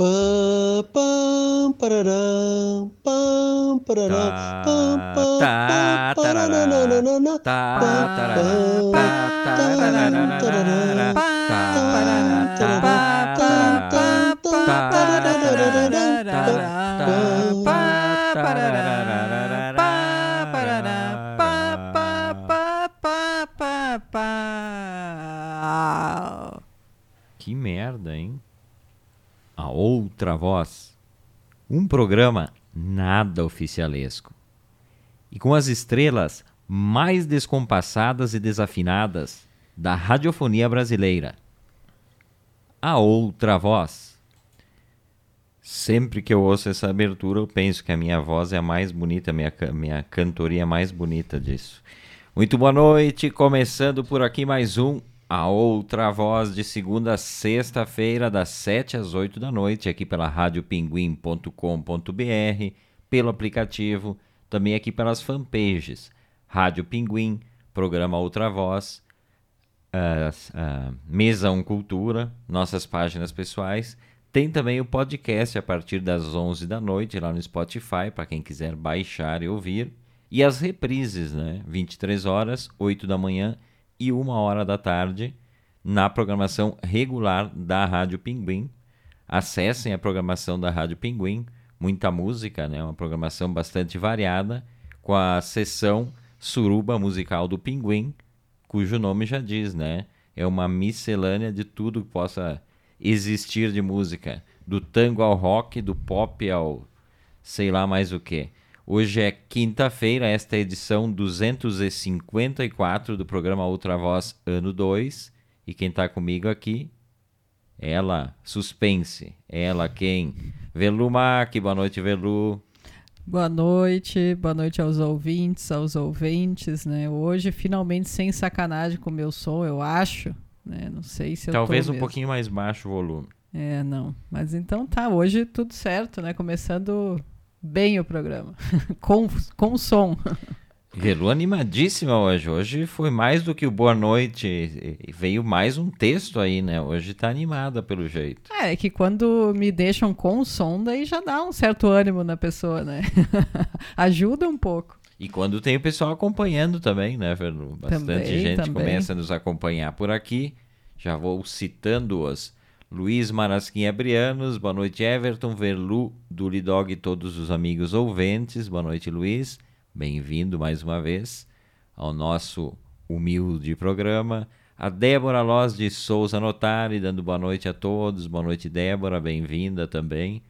Pam, pam, pararam, pam, pararam, pam, pam, tá, tarará, tá, Que merda, hein? Outra voz. Um programa nada oficialesco. E com as estrelas mais descompassadas e desafinadas da radiofonia brasileira. A outra voz. Sempre que eu ouço essa abertura, eu penso que a minha voz é a mais bonita, a minha, minha cantoria é mais bonita disso. Muito boa noite, começando por aqui mais um A Outra Voz de segunda a sexta-feira, das 7 às 8 da noite, aqui pela radiopinguim.com.br, pelo aplicativo, também aqui pelas fanpages Rádio Pinguim, Programa Outra Voz, uh, uh, Mesa Um Cultura, nossas páginas pessoais tem também o podcast a partir das 11 da noite lá no Spotify, para quem quiser baixar e ouvir. E as reprises, né? 23 horas, 8 da manhã e 1 hora da tarde, na programação regular da Rádio Pinguim. Acessem a programação da Rádio Pinguim, muita música, né? Uma programação bastante variada, com a sessão Suruba Musical do Pinguim, cujo nome já diz, né? É uma miscelânea de tudo que possa existir de música, do tango ao rock, do pop ao sei lá mais o que. Hoje é quinta-feira, esta é a edição 254 do programa Outra Voz, ano 2. E quem está comigo aqui, ela, suspense, ela quem? Velu Mac, boa noite, Velu. Boa noite, boa noite aos ouvintes, aos ouvintes, né? Hoje, finalmente, sem sacanagem com o meu som, eu acho, né? Não sei se Talvez um mesmo. pouquinho mais baixo o volume. É, não. Mas então tá, hoje tudo certo, né? Começando bem o programa. com, com som. Velu animadíssima hoje. Hoje foi mais do que o Boa Noite. Veio mais um texto aí, né? Hoje tá animada pelo jeito. É, é que quando me deixam com o som, daí já dá um certo ânimo na pessoa, né? Ajuda um pouco. E quando tem o pessoal acompanhando também, né, Verlu? Bastante também, gente também. começa a nos acompanhar por aqui. Já vou citando-os. Luiz Marasquinha Brianos, boa noite, Everton, Verlu, Dulidog e todos os amigos ouvintes. Boa noite, Luiz. Bem-vindo mais uma vez ao nosso humilde programa. A Débora Loz de Souza Notari, dando boa noite a todos. Boa noite, Débora, bem-vinda também.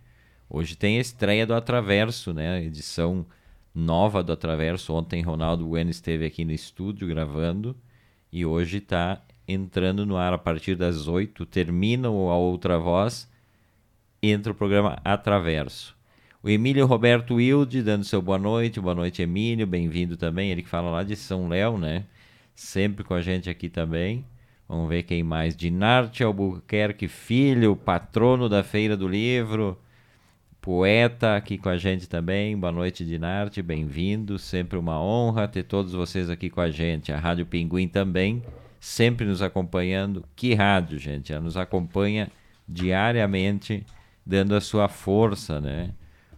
Hoje tem a estreia do Atraverso, né? Edição nova do Atraverso. Ontem Ronaldo Bueno esteve aqui no estúdio gravando e hoje está entrando no ar a partir das 8. Termina a outra voz, entra o programa Atraverso. O Emílio Roberto Wilde dando seu boa noite. Boa noite, Emílio. Bem-vindo também. Ele que fala lá de São Léo, né? Sempre com a gente aqui também. Vamos ver quem mais. Dinarte Albuquerque Filho, patrono da Feira do Livro poeta aqui com a gente também. Boa noite, Dinarte, bem-vindo. Sempre uma honra ter todos vocês aqui com a gente. A Rádio Pinguim também, sempre nos acompanhando. Que rádio, gente? Ela nos acompanha diariamente, dando a sua força, né?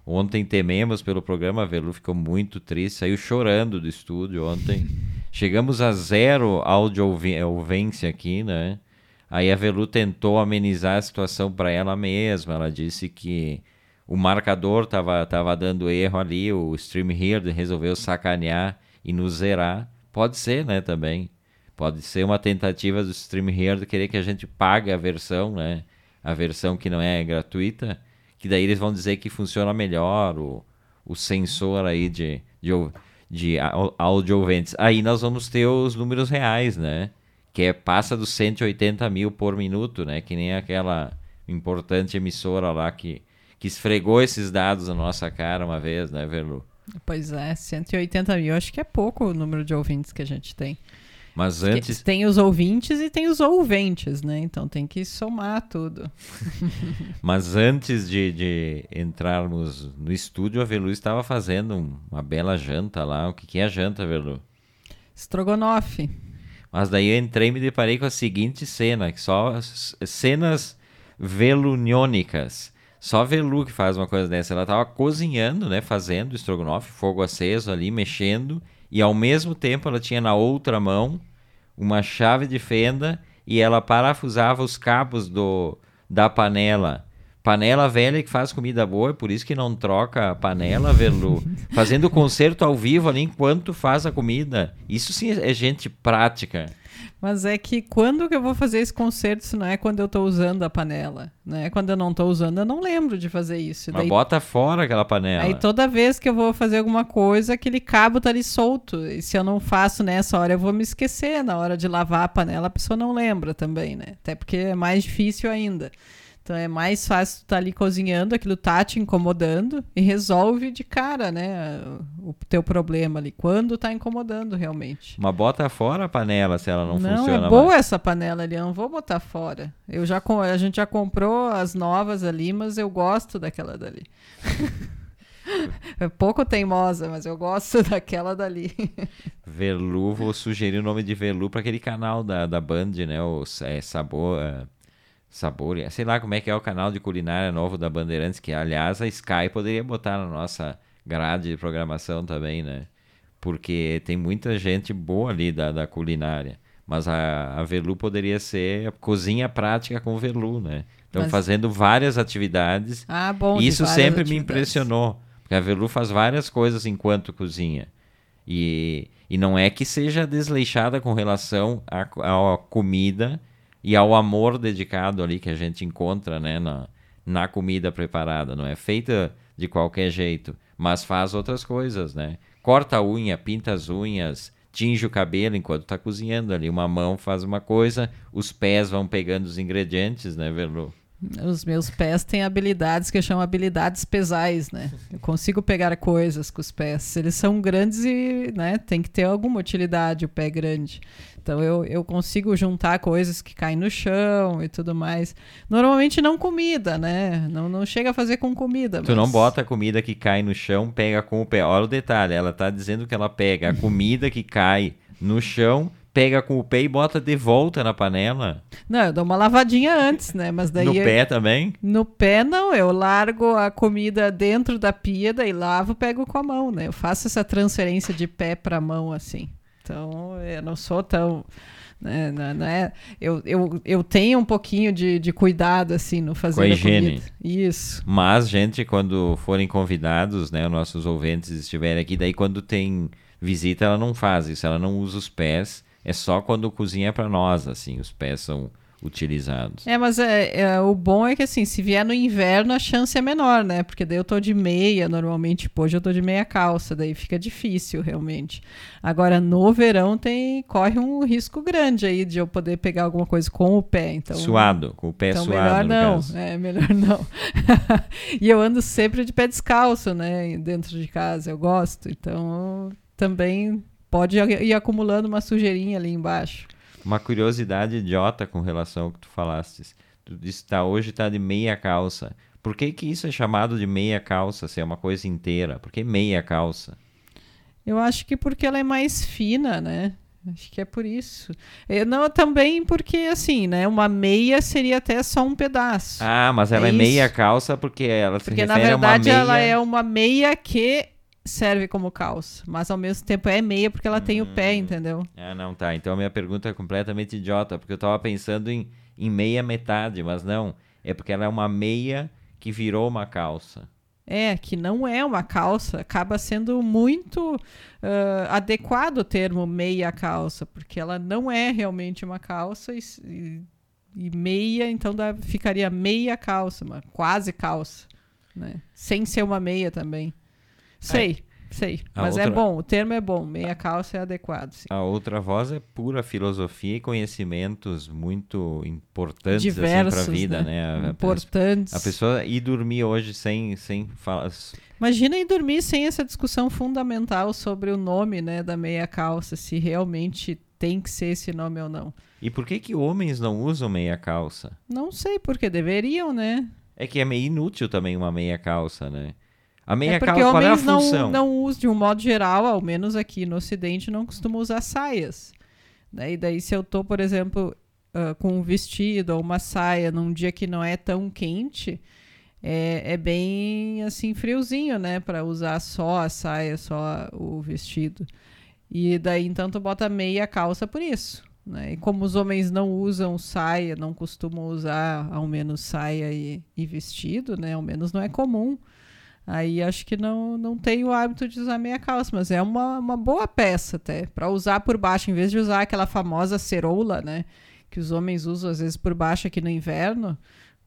Ontem tememos pelo programa, a Velu ficou muito triste, saiu chorando do estúdio ontem. Chegamos a zero audiovência aqui, né? Aí a Velu tentou amenizar a situação para ela mesma. Ela disse que o marcador tava, tava dando erro ali, o Stream Here resolveu sacanear e nos zerar. Pode ser, né, também. Pode ser uma tentativa do Stream querer que a gente pague a versão, né? A versão que não é gratuita, que daí eles vão dizer que funciona melhor o, o sensor aí de, de, de áudio ouvintes. Aí nós vamos ter os números reais, né? Que é, passa dos 180 mil por minuto, né? Que nem aquela importante emissora lá que que esfregou esses dados na nossa cara uma vez, né, Verlu? Pois é, 180 mil, acho que é pouco o número de ouvintes que a gente tem. Mas antes. Tem os ouvintes e tem os ouventes, né? Então tem que somar tudo. Mas antes de, de entrarmos no estúdio, a Velu estava fazendo uma bela janta lá. O que, que é a janta, Velu? Estrogonofe. Mas daí eu entrei e me deparei com a seguinte cena: que só cenas veluniônicas. Só Velu que faz uma coisa dessa. Ela estava cozinhando, né? Fazendo estrogonofe, fogo aceso ali, mexendo e ao mesmo tempo ela tinha na outra mão uma chave de fenda e ela parafusava os cabos do, da panela. Panela velha que faz comida boa, é por isso que não troca a panela, Velu. Fazendo concerto ao vivo ali enquanto faz a comida. Isso sim é gente prática. Mas é que quando que eu vou fazer esse concerto se não é quando eu estou usando a panela? Né? Quando eu não estou usando, eu não lembro de fazer isso. Mas daí, bota fora aquela panela. Aí toda vez que eu vou fazer alguma coisa, aquele cabo tá ali solto. E se eu não faço nessa hora, eu vou me esquecer. Na hora de lavar a panela, a pessoa não lembra também, né? Até porque é mais difícil ainda. Então é mais fácil tu estar tá ali cozinhando, aquilo tá te incomodando e resolve de cara, né, o teu problema ali, quando tá incomodando realmente. Mas bota fora a panela se ela não, não funciona Não, é boa mais. essa panela ali, eu não vou botar fora. Eu já a gente já comprou as novas ali, mas eu gosto daquela dali. É pouco teimosa, mas eu gosto daquela dali. Velu, vou sugerir o nome de Velu para aquele canal da, da Band, né? O é, Sabor. É sabor, sei lá como é que é o canal de culinária novo da Bandeirantes, que aliás a Sky poderia botar na nossa grade de programação também, né? Porque tem muita gente boa ali da, da culinária. Mas a, a Velu poderia ser a cozinha prática com Velu, né? Então, mas... fazendo várias atividades. Ah, bom. Isso sempre me impressionou. Porque a Velu faz várias coisas enquanto cozinha. E, e não é que seja desleixada com relação à comida e ao amor dedicado ali que a gente encontra né, na, na comida preparada. Não é feita de qualquer jeito, mas faz outras coisas, né? Corta a unha, pinta as unhas, tinge o cabelo enquanto está cozinhando ali. Uma mão faz uma coisa, os pés vão pegando os ingredientes, né, Verlu? Os meus pés têm habilidades que eu chamo habilidades pesais, né? Eu consigo pegar coisas com os pés. Eles são grandes e, né, tem que ter alguma utilidade o pé grande. Então eu, eu consigo juntar coisas que caem no chão e tudo mais. Normalmente não comida, né? Não, não chega a fazer com comida. Tu mas... não bota a comida que cai no chão, pega com o pé. Olha o detalhe, ela tá dizendo que ela pega a comida que cai no chão pega com o pé e bota de volta na panela. Não, eu dou uma lavadinha antes, né? Mas daí no eu... pé também? No pé não, eu largo a comida dentro da pia, daí lavo, pego com a mão, né? Eu faço essa transferência de pé para mão assim. Então, eu não sou tão né, não, não é, eu, eu, eu tenho um pouquinho de, de cuidado assim no fazer com a higiene. Comida. Isso. Mas gente, quando forem convidados, né, nossos ouvintes estiverem aqui, daí quando tem visita, ela não faz isso, ela não usa os pés é só quando cozinha para nós, assim, os pés são utilizados. É, mas é, é, o bom é que assim, se vier no inverno a chance é menor, né? Porque daí eu tô de meia, normalmente, tipo, hoje eu tô de meia calça, daí fica difícil realmente. Agora no verão tem corre um risco grande aí de eu poder pegar alguma coisa com o pé, então suado, com o pé então, suado, melhor não, é melhor não. e eu ando sempre de pé descalço, né, dentro de casa, eu gosto, então também pode ir acumulando uma sujeirinha ali embaixo. Uma curiosidade idiota com relação ao que tu falaste. Tu disse que tá, hoje está de meia calça. Por que, que isso é chamado de meia calça, se é uma coisa inteira? Por que meia calça? Eu acho que porque ela é mais fina, né? Acho que é por isso. Eu, não, também porque, assim, né? Uma meia seria até só um pedaço. Ah, mas ela é, é meia calça porque ela porque, se refere na verdade, a uma meia... ela é uma meia que serve como calça, mas ao mesmo tempo é meia porque ela hum. tem o pé, hum. entendeu? Ah, não, tá. Então a minha pergunta é completamente idiota, porque eu tava pensando em, em meia metade, mas não. É porque ela é uma meia que virou uma calça. É, que não é uma calça, acaba sendo muito uh, adequado o termo meia calça, porque ela não é realmente uma calça e, e meia, então dá, ficaria meia calça, uma quase calça, né? Sem ser uma meia também. Sei, é. sei. A Mas é outra... é bom, o termo é bom, meia calça é adequado. Sim. A outra voz é pura filosofia e conhecimentos muito importantes assim, para a vida, né? né? A, Importantes. A pessoa ir dormir hoje sem, sem falar. Imagina em dormir sem essa discussão fundamental sobre o nome né, da meia calça, se realmente tem que ser esse nome ou não. E por que que homens não usam meia calça? Não sei, porque deveriam, né? É que é meio inútil também uma meia calça, né? A meia é porque qual é a homens função? não, não usam, de um modo geral, ao menos aqui no Ocidente, não costumam usar saias. Né? E daí, se eu tô, por exemplo, uh, com um vestido ou uma saia num dia que não é tão quente, é, é bem assim friozinho, né? Para usar só a saia, só o vestido. E daí, então, tu bota meia calça por isso. Né? E como os homens não usam saia, não costumam usar ao menos saia e, e vestido, né? Ao menos não é comum. Aí acho que não, não tem o hábito de usar meia calça, mas é uma, uma boa peça até, para usar por baixo, em vez de usar aquela famosa ceroula, né? Que os homens usam às vezes por baixo aqui no inverno,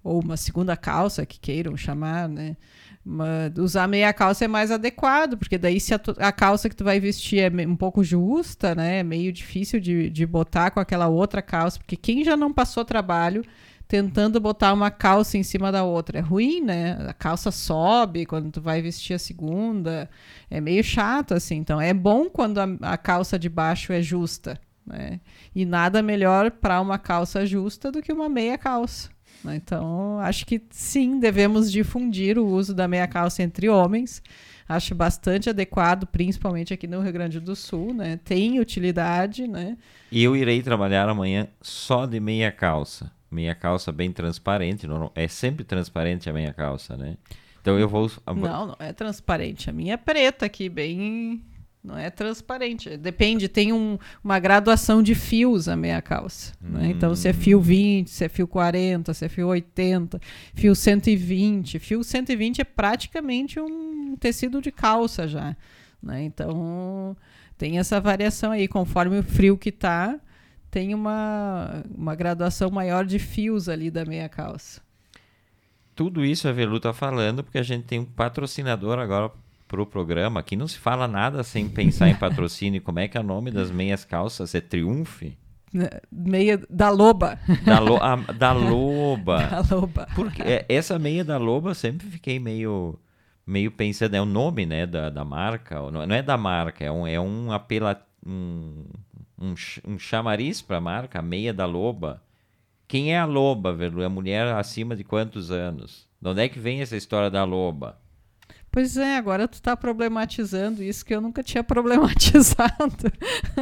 ou uma segunda calça que queiram chamar, né? Mas usar meia calça é mais adequado, porque daí se a, a, calça que tu vai vestir é um pouco justa, né? É meio difícil de, de botar com aquela outra calça, porque quem já não passou trabalho tentando botar uma calça em cima da outra. É ruim, né? A calça sobe quando tu vai vestir a segunda. É meio chato, assim. Então, é bom quando a, a calça de baixo é justa. Né? E nada melhor para uma calça justa do que uma meia calça. Né? Então, acho que sim, devemos difundir o uso da meia calça entre homens. Acho bastante adequado, principalmente aqui no Rio Grande do Sul, né? Tem utilidade, né? Eu irei trabalhar amanhã só de meia calça meia calça bem transparente. Não, é sempre transparente a meia calça, né? Então eu vou. Não, não é transparente. A minha é preta aqui, bem. Não é transparente. Depende, tem um, uma graduação de fios a meia calça. Hum. Né? Então, se é fio 20, se é fio 40, se é fio 80, fio 120. Fio 120 é praticamente um tecido de calça já. Né? Então, tem essa variação aí, conforme o frio que tá tem uma, uma graduação maior de fios ali da meia calça. Tudo isso a Velu está falando porque a gente tem um patrocinador agora para o programa. Aqui não se fala nada sem pensar em patrocínio. Como é que é o nome das meias calças? É Triunfe? Né, meia da Loba. Da, lo, a, da Loba. da Loba. Porque é, essa meia da Loba sempre fiquei meio meio pensando, é o nome, né, da, da marca, não é da marca, é um, é um apela, um, um, um chamariz para a marca, a meia da loba. Quem é a loba, Velu? É a mulher acima de quantos anos? De onde é que vem essa história da loba? Pois é, agora tu está problematizando isso que eu nunca tinha problematizado.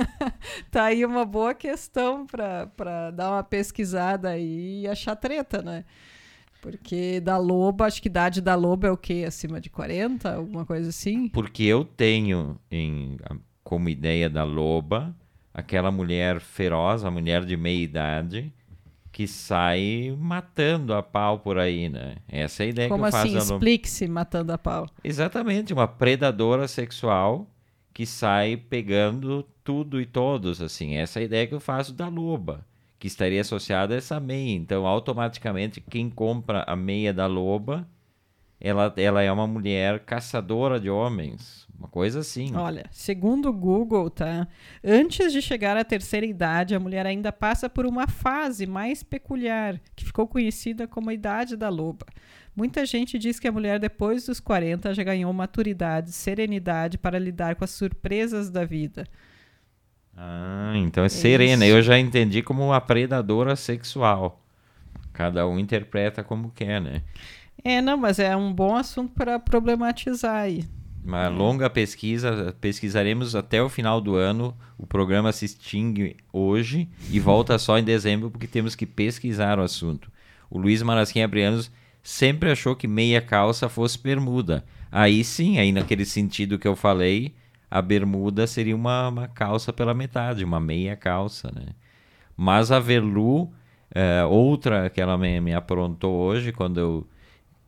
tá aí uma boa questão para dar uma pesquisada aí e achar treta, né? Porque da loba, acho que idade da loba é o quê? Acima de 40? Alguma coisa assim? Porque eu tenho em, como ideia da loba aquela mulher feroz, a mulher de meia idade, que sai matando a pau por aí, né? Essa é a ideia Como que eu assim? faço. Explique-se matando a pau. Exatamente, uma predadora sexual que sai pegando tudo e todos, assim. Essa é a ideia que eu faço da loba, que estaria associada a essa meia. Então, automaticamente, quem compra a meia da loba, ela, ela é uma mulher caçadora de homens, uma coisa assim. Olha, segundo o Google, tá? Antes de chegar à terceira idade, a mulher ainda passa por uma fase mais peculiar, que ficou conhecida como a idade da loba. Muita gente diz que a mulher depois dos 40 já ganhou maturidade, serenidade para lidar com as surpresas da vida. Ah, então é, é serena. Isso. Eu já entendi como uma predadora sexual. Cada um interpreta como quer, né? É, não, mas é um bom assunto para problematizar aí. Uma longa pesquisa, pesquisaremos até o final do ano. O programa se extingue hoje e volta só em dezembro porque temos que pesquisar o assunto. O Luiz Marasquim Abrianos sempre achou que meia calça fosse bermuda. Aí sim, aí naquele sentido que eu falei, a bermuda seria uma, uma calça pela metade, uma meia calça, né? Mas a Velu, é, outra que ela me, me aprontou hoje, quando eu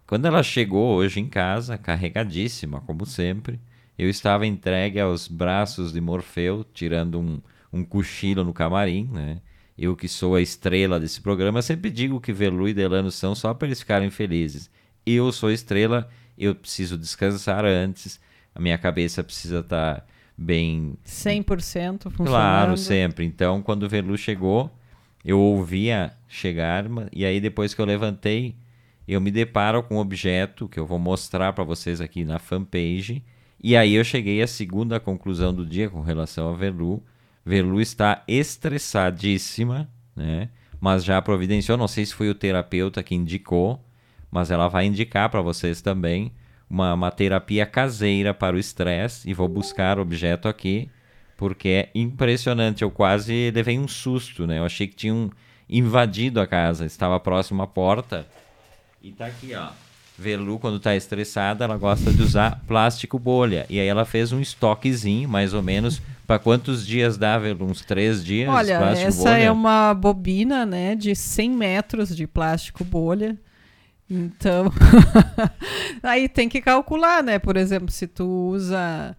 quando ela chegou hoje em casa, carregadíssima, como sempre, eu estava entregue aos braços de Morfeu, tirando um, um cochilo no camarim, né? Eu que sou a estrela desse programa, sempre digo que Velu e Delano são só para eles ficarem felizes. Eu sou estrela, eu preciso descansar antes, a minha cabeça precisa estar tá bem... 100% funcionando. Claro, sempre. Então, quando o Velu chegou, eu ouvia chegar, e aí depois que eu levantei, eu me deparo com um objeto que eu vou mostrar para vocês aqui na fanpage. E aí eu cheguei à segunda conclusão do dia com relação a Verlu. Verlu está estressadíssima, né? Mas já providenciou, não sei se foi o terapeuta que indicou, mas ela vai indicar para vocês também uma, uma terapia caseira para o estresse. E vou buscar o objeto aqui, porque é impressionante. Eu quase levei um susto, né? Eu achei que tinham invadido a casa, estava próximo à porta. E tá aqui, ó. Velu, quando tá estressada, ela gosta de usar plástico bolha. E aí ela fez um estoquezinho, mais ou menos. Para quantos dias dá, Velu? Uns três dias? Olha, essa bolha? é uma bobina, né, de 100 metros de plástico bolha. Então, aí tem que calcular, né? Por exemplo, se tu usa,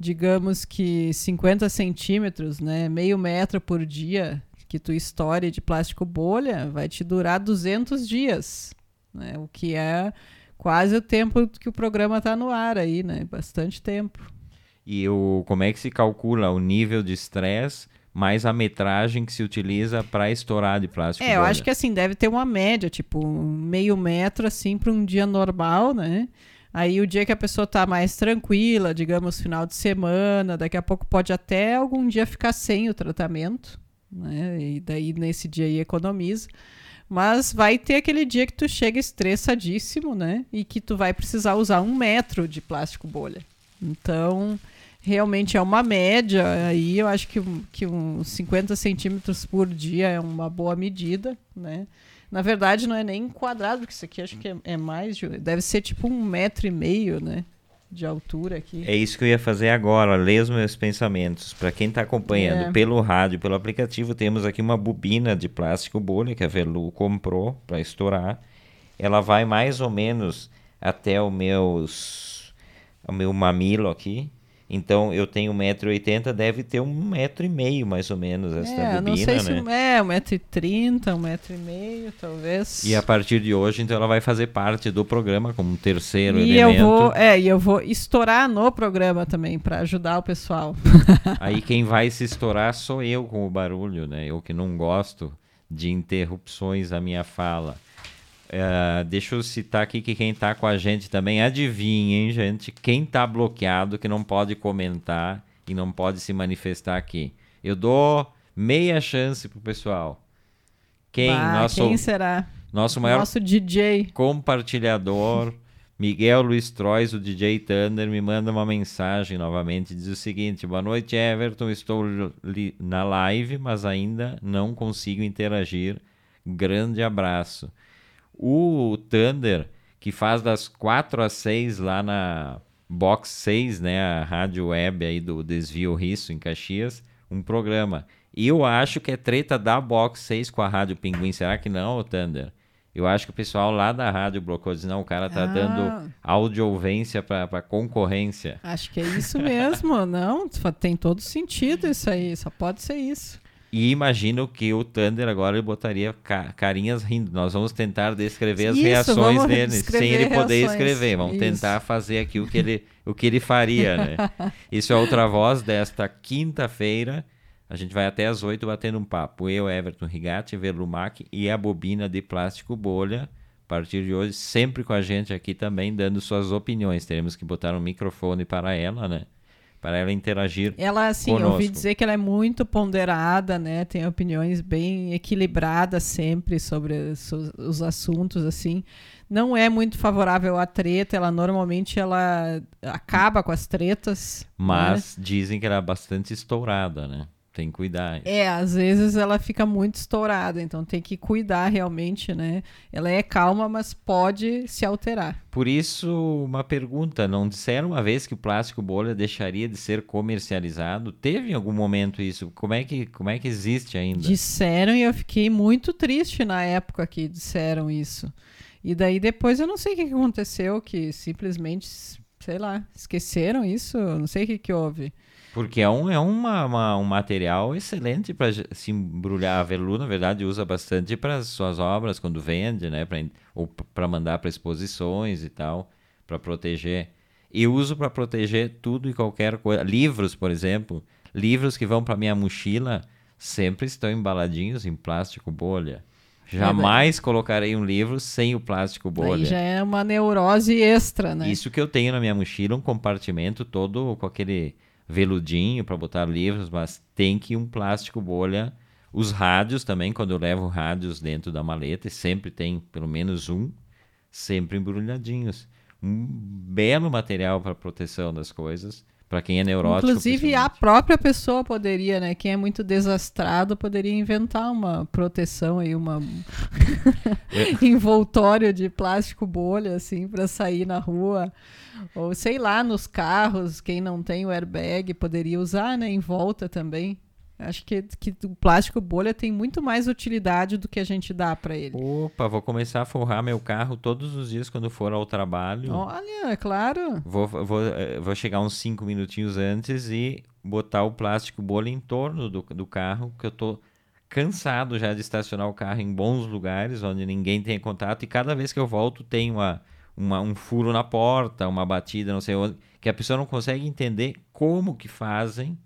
digamos que 50 centímetros, né, meio metro por dia, que tu estoure de plástico bolha, vai te durar 200 dias, né? O que é quase o tempo que o programa está no ar aí, né? Bastante tempo. E o, como é que se calcula o nível de estresse mais a metragem que se utiliza para estourar de plástico? É, bolha? eu acho que assim, deve ter uma média, tipo meio metro assim para um dia normal, né? Aí o dia que a pessoa está mais tranquila, digamos final de semana, daqui a pouco pode até algum dia ficar sem o tratamento, né? E daí nesse dia aí economiza. Mas vai ter aquele dia que tu chega estressadíssimo, né? E que tu vai precisar usar um metro de plástico bolha. Então, realmente é uma média. Aí eu acho que, que uns 50 centímetros por dia é uma boa medida, né? Na verdade, não é nem quadrado, porque isso aqui acho que é, é mais. De, deve ser tipo um metro e meio, né? De altura aqui. É isso que eu ia fazer agora, ler os meus pensamentos. Para quem está acompanhando é. pelo rádio, pelo aplicativo, temos aqui uma bobina de plástico bolha que a Velu comprou para estourar. Ela vai mais ou menos até o meus o meu mamilo aqui. Então eu tenho 1,80m, deve ter um metro e meio mais ou menos essa é, bobina, não sei se né? é, 1,30m, 1,5m, talvez. E a partir de hoje, então ela vai fazer parte do programa como um terceiro e elemento. Eu vou, é, e eu vou estourar no programa também para ajudar o pessoal. Aí quem vai se estourar sou eu com o barulho, né? Eu que não gosto de interrupções à minha fala. Uh, deixa eu citar aqui que quem está com a gente também, adivinhem, gente, quem está bloqueado, que não pode comentar e não pode se manifestar aqui. Eu dou meia chance pro pessoal. Quem? Bah, nosso, quem será? Nosso maior nosso DJ. compartilhador, Miguel Luiz Trois, o DJ Thunder, me manda uma mensagem novamente. Diz o seguinte: Boa noite, Everton. Estou na live, mas ainda não consigo interagir. Grande abraço. O Thunder, que faz das 4 às 6 lá na Box 6, né, a rádio web aí do Desvio Risso em Caxias, um programa. E eu acho que é treta da Box 6 com a Rádio Pinguim. Será que não, Thunder? Eu acho que o pessoal lá da rádio blocou diz, não, o cara tá ah. dando audiouvência para concorrência. Acho que é isso mesmo, não, tem todo sentido isso aí, só pode ser isso. E imagino que o Thunder agora ele botaria ca carinhas rindo. Nós vamos tentar descrever as Isso, reações dele, sem ele poder reações. escrever. Vamos Isso. tentar fazer aqui o que ele, o que ele faria, né? Isso é outra voz desta quinta-feira. A gente vai até às oito batendo um papo. Eu, Everton Rigatti, Verlumac e a bobina de plástico bolha. A partir de hoje, sempre com a gente aqui também, dando suas opiniões. Teremos que botar um microfone para ela, né? Para ela interagir. Ela, assim, conosco. eu ouvi dizer que ela é muito ponderada, né? Tem opiniões bem equilibradas sempre sobre os, os assuntos, assim. Não é muito favorável à treta, ela normalmente ela acaba com as tretas. Mas né? dizem que ela é bastante estourada, né? Tem que cuidar. É, às vezes ela fica muito estourada, então tem que cuidar realmente, né? Ela é calma, mas pode se alterar. Por isso, uma pergunta: não disseram uma vez que o plástico bolha deixaria de ser comercializado? Teve em algum momento isso? Como é que, como é que existe ainda? Disseram e eu fiquei muito triste na época que disseram isso. E daí depois eu não sei o que aconteceu, que simplesmente, sei lá, esqueceram isso, não sei o que, que houve. Porque é um, é uma, uma um material excelente para se embrulhar. A Velu, na verdade, usa bastante para suas obras quando vende, né? Pra, ou para mandar para exposições e tal, para proteger. E uso para proteger tudo e qualquer coisa. Livros, por exemplo. Livros que vão para minha mochila sempre estão embaladinhos em plástico bolha. Jamais é colocarei um livro sem o plástico bolha. Aí já é uma neurose extra, né? Isso que eu tenho na minha mochila, um compartimento todo com aquele veludinho para botar livros, mas tem que um plástico bolha. Os rádios também, quando eu levo rádios dentro da maleta, sempre tem pelo menos um, sempre embrulhadinhos. Um belo material para proteção das coisas para quem é neurótico. Inclusive a própria pessoa poderia, né? Quem é muito desastrado poderia inventar uma proteção aí, uma envoltório de plástico bolha assim para sair na rua. Ou sei lá, nos carros, quem não tem o airbag poderia usar, né, em volta também. Acho que, que o plástico bolha tem muito mais utilidade do que a gente dá para ele. Opa, vou começar a forrar meu carro todos os dias quando for ao trabalho. Olha, é claro. Vou, vou, eh, vou chegar uns 5 minutinhos antes e botar o plástico bolha em torno do, do carro, que eu tô cansado já de estacionar o carro em bons lugares, onde ninguém tem contato, e cada vez que eu volto tem uma, uma, um furo na porta, uma batida, não sei onde, que a pessoa não consegue entender como que fazem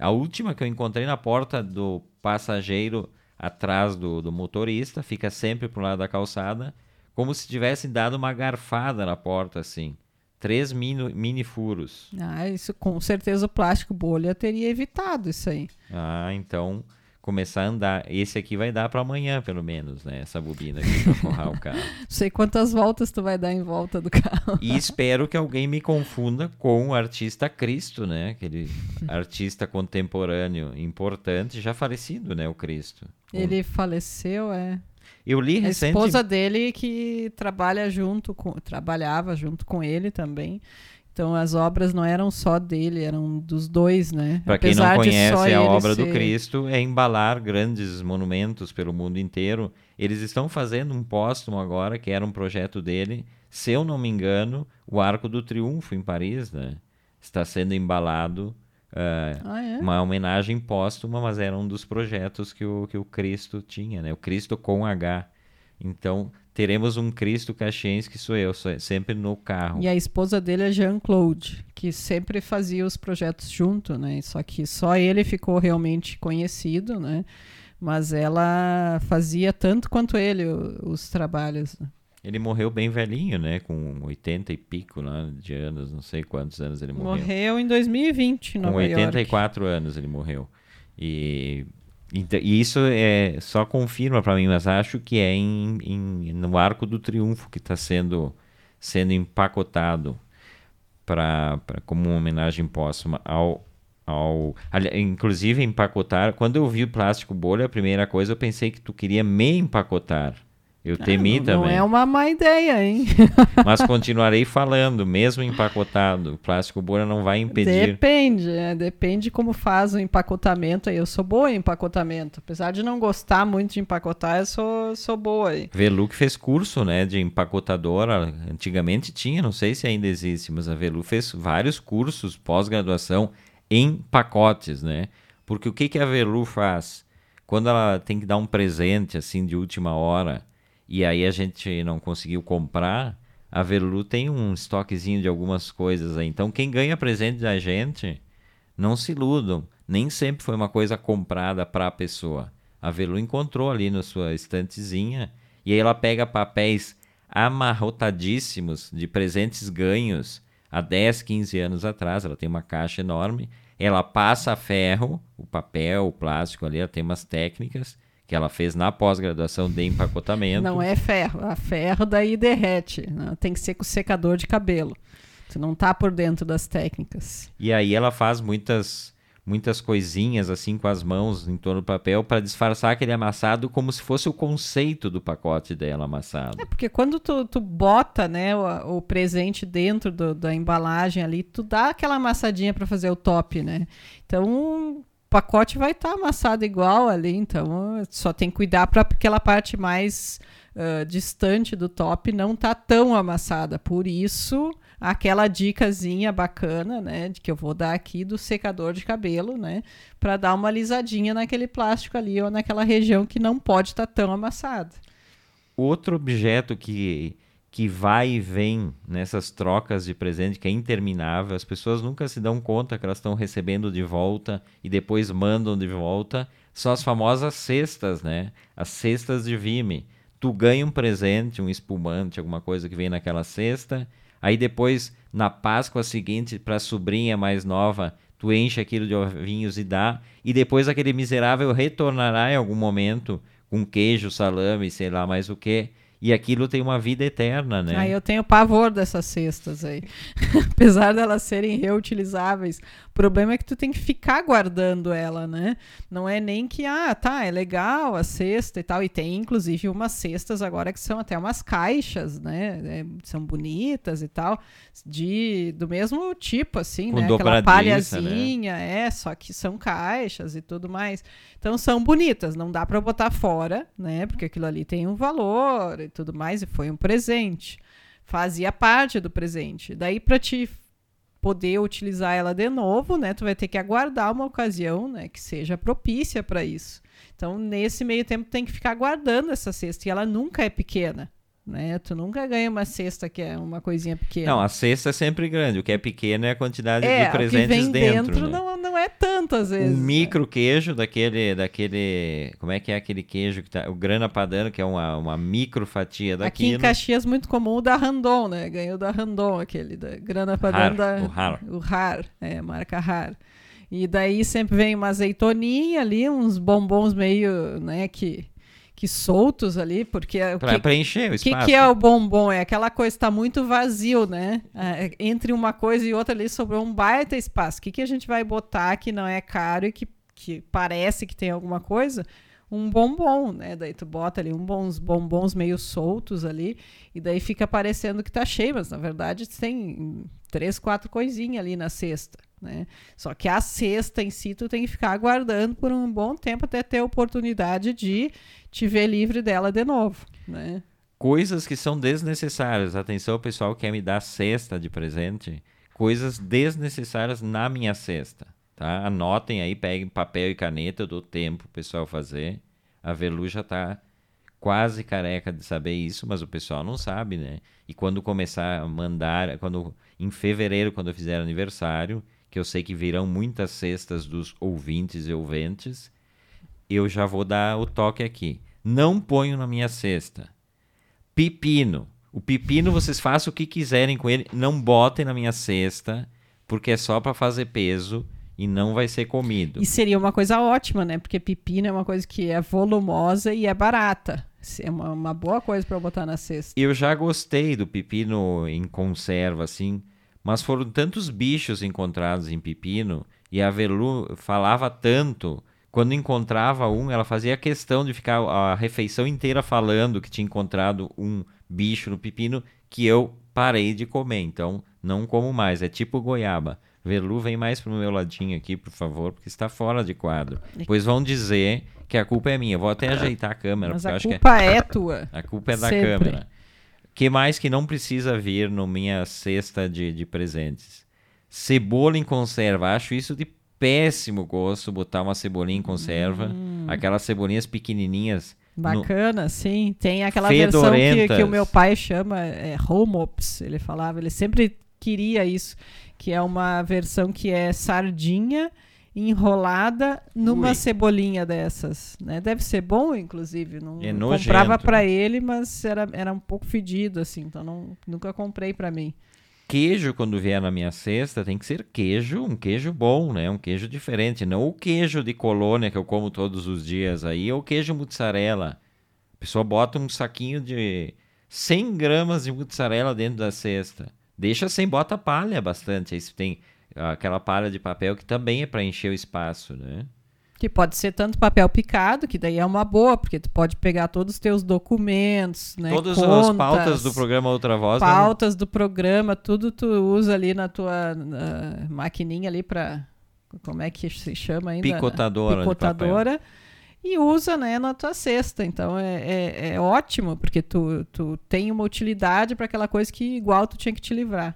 a última que eu encontrei na porta do passageiro atrás do, do motorista, fica sempre pro lado da calçada, como se tivessem dado uma garfada na porta, assim. Três mini, mini furos. Ah, isso com certeza o plástico bolha teria evitado isso aí. Ah, então começar a andar. Esse aqui vai dar para amanhã, pelo menos, né? Essa bobina aqui para forrar o carro. Não sei quantas voltas tu vai dar em volta do carro. E espero que alguém me confunda com o artista Cristo, né? Aquele artista contemporâneo importante, já falecido, né? O Cristo. Ele faleceu, é. Eu li recente... A esposa dele que trabalha junto com, trabalhava junto com ele também. Então as obras não eram só dele, eram dos dois, né? Para quem não conhece a obra ser... do Cristo, é embalar grandes monumentos pelo mundo inteiro. Eles estão fazendo um póstumo agora, que era um projeto dele. Se eu não me engano, o Arco do Triunfo em Paris, né? Está sendo embalado. Uh, ah, é? Uma homenagem póstuma, mas era um dos projetos que o, que o Cristo tinha, né? O Cristo com H. Então, teremos um Cristo caxiense que sou eu, sou sempre no carro. E a esposa dele é Jean-Claude, que sempre fazia os projetos junto, né? Só que só ele ficou realmente conhecido, né? Mas ela fazia tanto quanto ele os trabalhos. Ele morreu bem velhinho, né? Com 80 e pico né? de anos, não sei quantos anos ele morreu. Morreu em 2020, Com 84 York. anos ele morreu. E e isso é, só confirma para mim, mas acho que é em, em, no Arco do Triunfo que está sendo, sendo empacotado pra, pra, como uma homenagem póstuma ao, ao. Inclusive, empacotar. Quando eu vi o plástico bolha, a primeira coisa eu pensei que tu queria me empacotar. Eu ah, temi não, também. Não é uma má ideia, hein? Mas continuarei falando, mesmo empacotado. O plástico bolha não vai impedir. Depende, é, depende como faz o empacotamento. Eu sou boa em empacotamento. Apesar de não gostar muito de empacotar, eu sou, sou boa aí. Velu que fez curso né, de empacotadora. Antigamente tinha, não sei se ainda existe, mas a Velu fez vários cursos pós-graduação em pacotes, né? Porque o que, que a Velu faz? Quando ela tem que dar um presente assim de última hora e aí a gente não conseguiu comprar, a Velu tem um estoquezinho de algumas coisas aí. Então quem ganha presente da gente, não se iludam, nem sempre foi uma coisa comprada para a pessoa. A Velu encontrou ali na sua estantezinha e aí ela pega papéis amarrotadíssimos de presentes ganhos há 10, 15 anos atrás. Ela tem uma caixa enorme. Ela passa a ferro, o papel, o plástico ali, ela tem umas técnicas que ela fez na pós-graduação de empacotamento. Não é ferro, a ferro daí derrete, né? tem que ser com secador de cabelo. Você não tá por dentro das técnicas. E aí ela faz muitas muitas coisinhas assim com as mãos em torno do papel para disfarçar aquele amassado como se fosse o conceito do pacote dela amassado. É porque quando tu, tu bota né, o, o presente dentro do, da embalagem ali, tu dá aquela amassadinha para fazer o top, né? Então pacote vai estar tá amassado igual ali, então só tem que cuidar para aquela parte mais uh, distante do top não tá tão amassada. Por isso, aquela dicasinha bacana, né, de que eu vou dar aqui do secador de cabelo, né, para dar uma alisadinha naquele plástico ali ou naquela região que não pode estar tá tão amassada. Outro objeto que que vai e vem nessas trocas de presente que é interminável. As pessoas nunca se dão conta que elas estão recebendo de volta e depois mandam de volta. São as famosas cestas, né? As cestas de Vime. Tu ganha um presente, um espumante, alguma coisa que vem naquela cesta. Aí depois, na Páscoa seguinte, para a sobrinha mais nova, tu enche aquilo de ovinhos e dá. E depois aquele miserável retornará em algum momento com queijo, salame, sei lá mais o que e aquilo tem uma vida eterna, né? Ah, eu tenho pavor dessas cestas aí. Apesar delas serem reutilizáveis, problema é que tu tem que ficar guardando ela, né? Não é nem que, ah, tá, é legal a cesta e tal. E tem, inclusive, umas cestas agora que são até umas caixas, né? É, são bonitas e tal, de, do mesmo tipo, assim, Com né? Aquela né? palhazinha, né? é, só que são caixas e tudo mais. Então são bonitas, não dá para botar fora, né? Porque aquilo ali tem um valor tudo mais, e foi um presente. Fazia parte do presente. Daí, para te poder utilizar ela de novo, né, tu vai ter que aguardar uma ocasião, né, que seja propícia para isso. Então, nesse meio tempo, tem que ficar guardando essa cesta, e ela nunca é pequena né? Tu nunca ganha uma cesta que é uma coisinha pequena. Não, a cesta é sempre grande. O que é pequeno é a quantidade é, de presentes dentro. dentro né? não, não é tanto às vezes. Um micro queijo daquele, daquele, como é que é aquele queijo que tá, o grana padano, que é uma, uma micro fatia daquilo. Aqui em Caxias muito comum o da Randon, né? Ganhou da Randon aquele da grana padano da o Har. O Har, é, marca Har. E daí sempre vem uma azeitoninha ali, uns bombons meio, né, que que soltos ali, porque para preencher o espaço. O que, que, é o bombom? É aquela coisa que está muito vazio, né? É, entre uma coisa e outra ali sobrou um baita espaço. O que, que a gente vai botar que não é caro e que, que parece que tem alguma coisa? Um bombom, né? Daí tu bota ali uns bombons meio soltos ali e daí fica parecendo que tá cheio, mas na verdade tem três, quatro coisinhas ali na cesta. Né? Só que a cesta em si tu tem que ficar aguardando por um bom tempo até ter a oportunidade de te ver livre dela de novo. Né? Coisas que são desnecessárias. Atenção, pessoal quer me dar cesta de presente. Coisas desnecessárias na minha cesta. Tá? Anotem aí, peguem papel e caneta, eu dou tempo o pessoal fazer. A Velu já está quase careca de saber isso, mas o pessoal não sabe, né? E quando começar a mandar, quando em fevereiro, quando eu fizer aniversário, que eu sei que virão muitas cestas dos ouvintes e ouventes, eu já vou dar o toque aqui. Não ponho na minha cesta. Pepino. O pepino vocês façam o que quiserem com ele, não botem na minha cesta, porque é só para fazer peso e não vai ser comido. E seria uma coisa ótima, né? Porque pepino é uma coisa que é volumosa e é barata. É uma, uma boa coisa para botar na cesta. Eu já gostei do pepino em conserva, assim, mas foram tantos bichos encontrados em pepino e a Velu falava tanto. Quando encontrava um, ela fazia questão de ficar a refeição inteira falando que tinha encontrado um bicho no pepino que eu parei de comer. Então, não como mais. É tipo goiaba. Velu, vem mais pro meu ladinho aqui, por favor, porque está fora de quadro. Pois vão dizer que a culpa é minha. Vou até ajeitar a câmera. Mas a culpa é... é... tua. A culpa é da Sempre. câmera que mais que não precisa vir no minha cesta de, de presentes? Cebola em conserva. Acho isso de péssimo gosto botar uma cebolinha em conserva. Hum. Aquelas cebolinhas pequenininhas. Bacana, no... sim. Tem aquela versão que, que, o meu pai chama é, homops. Ele falava, ele sempre queria isso, que é uma versão que é sardinha enrolada numa Ui. cebolinha dessas, né? Deve ser bom, inclusive. Não é comprava para ele, mas era, era um pouco fedido, assim. Então não, nunca comprei para mim. Queijo, quando vier na minha cesta, tem que ser queijo, um queijo bom, né? Um queijo diferente. Não o queijo de colônia que eu como todos os dias aí, ou queijo mussarela. A pessoa bota um saquinho de 100 gramas de mussarela dentro da cesta. Deixa sem, bota palha bastante. Aí se tem aquela palha de papel que também é para encher o espaço, né? Que pode ser tanto papel picado, que daí é uma boa, porque tu pode pegar todos os teus documentos, né? Todas Contas, as pautas do programa Outra Voz. Pautas né? do programa, tudo tu usa ali na tua uh, maquininha ali para como é que se chama ainda? Picotadora. Picotadora. E usa né, na tua cesta. Então é, é, é ótimo, porque tu, tu tem uma utilidade para aquela coisa que igual tu tinha que te livrar.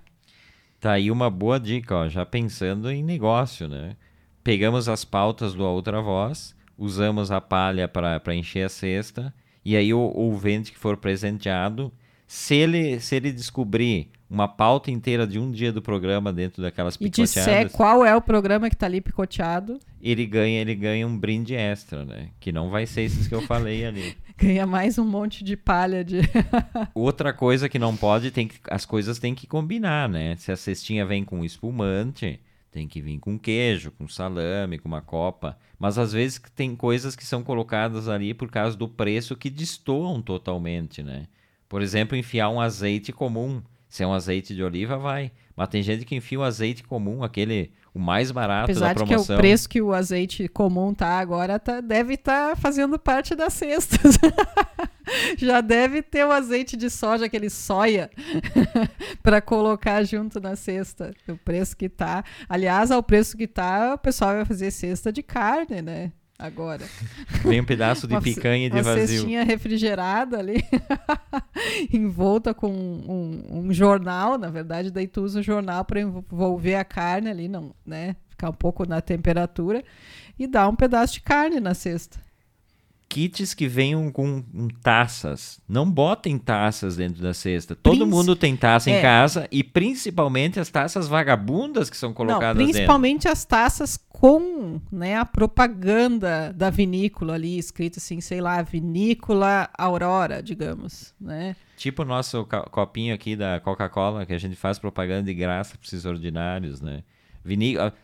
Tá aí uma boa dica, ó, já pensando em negócio, né? Pegamos as pautas do Outra Voz, usamos a palha para encher a cesta, e aí o ouvinte que for presenteado Se ele, se ele descobrir uma pauta inteira de um dia do programa dentro daquelas picoteadas... E disser qual é o programa que está ali picoteado... Ele ganha, ele ganha um brinde extra, né? Que não vai ser esses que eu falei ali. ganha mais um monte de palha de... Outra coisa que não pode, tem que, as coisas têm que combinar, né? Se a cestinha vem com espumante, tem que vir com queijo, com salame, com uma copa. Mas às vezes tem coisas que são colocadas ali por causa do preço que destoam totalmente, né? Por exemplo, enfiar um azeite comum. Se é um azeite de oliva, vai. Mas tem gente que enfia o azeite comum, aquele o mais barato Apesar da promoção. Apesar de que o preço que o azeite comum tá agora tá, deve estar tá fazendo parte das cestas. Já deve ter o azeite de soja, aquele soia, para colocar junto na cesta. O preço que tá. Aliás, ao preço que tá, o pessoal vai fazer cesta de carne, né? Agora. Vem um pedaço de uma, picanha de uma vazio. Uma cestinha refrigerada ali, envolta com um, um, jornal, na verdade, daí tu usa o jornal para envolver a carne ali, não, né? Ficar um pouco na temperatura e dar um pedaço de carne na cesta kits que venham com, taças. Não botem taças dentro da cesta. Todo mundo tem taça é. em casa e principalmente as taças vagabundas que são colocadas Não, principalmente dentro. as taças com né, a propaganda da vinícola ali, escrito assim, sei lá, Vinícola Aurora, digamos, né? Tipo o nosso copinho aqui da Coca-Cola, que a gente faz propaganda de graça para esses ordinários, né? Vinícola...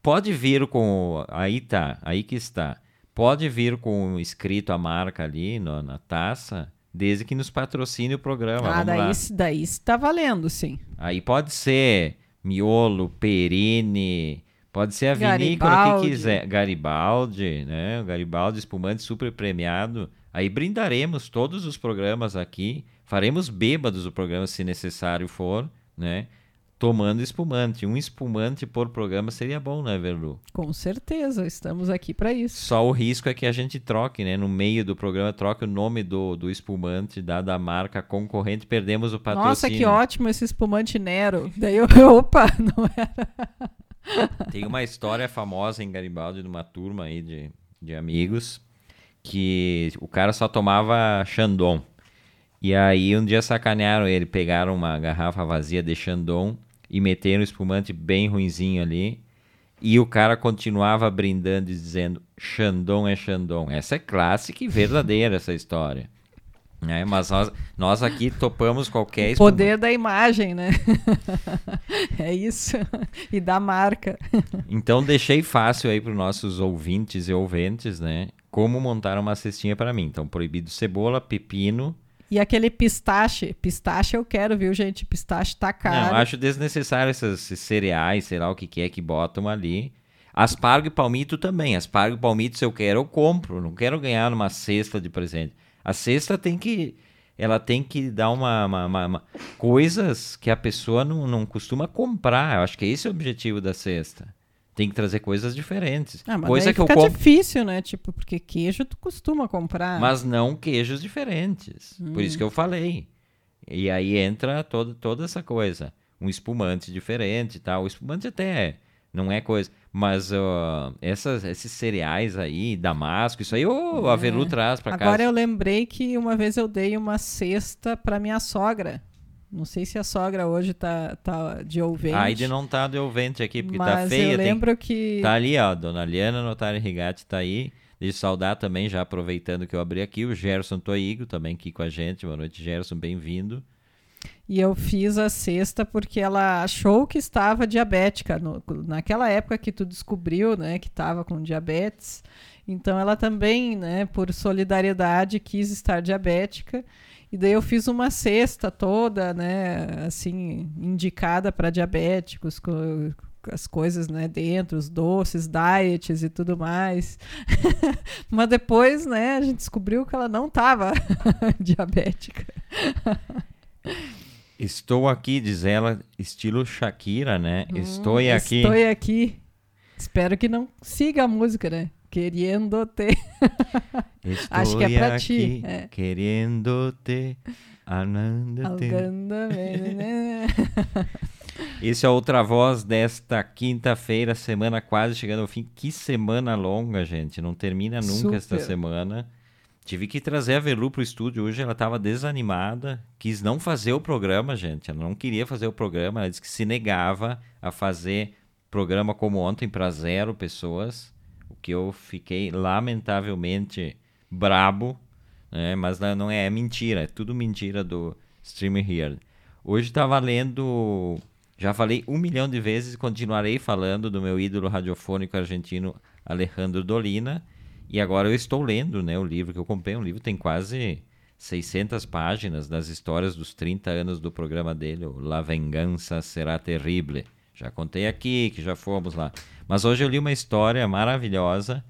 Pode vir com... Aí tá, aí que está Pode vir com escrito a marca ali no, na taça, desde que nos patrocine o programa. Ah, daí, daí está valendo, sim. Aí pode ser miolo, perine, pode ser a vinícola que quiser. Garibaldi, né? O Garibaldi espumante super premiado. Aí brindaremos todos os programas aqui, faremos bêbados o programa se necessário for, né? Tomando espumante. Um espumante por programa seria bom, né, Verlu? Com certeza, estamos aqui para isso. Só o risco é que a gente troque, né? No meio do programa, troque o nome do, do espumante, da, da marca concorrente, perdemos o patrocínio. Nossa, que ótimo esse espumante Nero. Daí eu, opa, não era. Tem uma história famosa em Garibaldi, de uma turma aí de, de amigos, que o cara só tomava Chandon. E aí um dia sacanearam ele, pegaram uma garrafa vazia de Chandon e meteram um espumante bem ruinzinho ali. E o cara continuava brindando e dizendo: Xandão é Xandão. Essa é clássica e verdadeira, essa história. É, mas nós, nós aqui topamos qualquer o poder da imagem, né? é isso. E da marca. então deixei fácil aí para os nossos ouvintes e ouventes, né? Como montar uma cestinha para mim. Então, proibido cebola, pepino, e aquele pistache, pistache eu quero, viu, gente? Pistache tá caro. Não, acho desnecessário esses cereais, sei lá o que, que é que botam ali. Aspargo e palmito também. Aspargo e palmito, se eu quero, eu compro. Não quero ganhar numa cesta de presente. A cesta tem que. Ela tem que dar uma, uma, uma, uma coisas que a pessoa não, não costuma comprar. Eu acho que esse é o objetivo da cesta tem que trazer coisas diferentes. Ah, mas Coisa que fica eu comp... difícil, né? Tipo, porque queijo tu costuma comprar. Mas não queijos diferentes. Hum. Por isso que eu falei. E aí entra todo, toda essa coisa. Um espumante diferente tal. O espumante até não é coisa. Mas uh, essas, esses cereais aí, damasco, isso aí o é. Traz para casa. Agora eu lembrei que uma vez eu dei uma cesta para minha sogra. Não sei se a sogra hoje tá, tá de ouvinte. A Aide não tá de ouvinte aqui, porque tá feia. eu lembro tem... que... Tá ali, ó, Dona Liana Notário Rigatti tá aí. Eu saudar também, já aproveitando que eu abri aqui, o Gerson Toigo também aqui com a gente. Boa noite, Gerson, bem-vindo. E eu fiz a cesta porque ela achou que estava diabética. No, naquela época que tu descobriu, né, que estava com diabetes. Então ela também, né, por solidariedade, quis estar diabética. E daí eu fiz uma cesta toda, né, assim, indicada para diabéticos, com as coisas, né, dentro, os doces, diets e tudo mais. Mas depois, né, a gente descobriu que ela não estava diabética. Estou aqui, diz ela, estilo Shakira, né? Hum, estou aqui. Estou aqui. Espero que não siga a música, né? Querendo-te. Acho que é pra ti. É. Querendo-te. Esse é outra voz desta quinta-feira, semana quase chegando ao fim. Que semana longa, gente. Não termina nunca Super. esta semana. Tive que trazer a Velu pro estúdio hoje, ela estava desanimada, quis não fazer o programa, gente. Ela não queria fazer o programa, ela disse que se negava a fazer programa como ontem para zero pessoas, o que eu fiquei lamentavelmente brabo, né? mas não é, é mentira, é tudo mentira do Streamer Here. Hoje estava lendo, já falei um milhão de vezes e continuarei falando do meu ídolo radiofônico argentino Alejandro Dolina, e agora eu estou lendo né, o livro que eu comprei. Um livro tem quase 600 páginas das histórias dos 30 anos do programa dele, La Vengança Será Terrible. Já contei aqui que já fomos lá. Mas hoje eu li uma história maravilhosa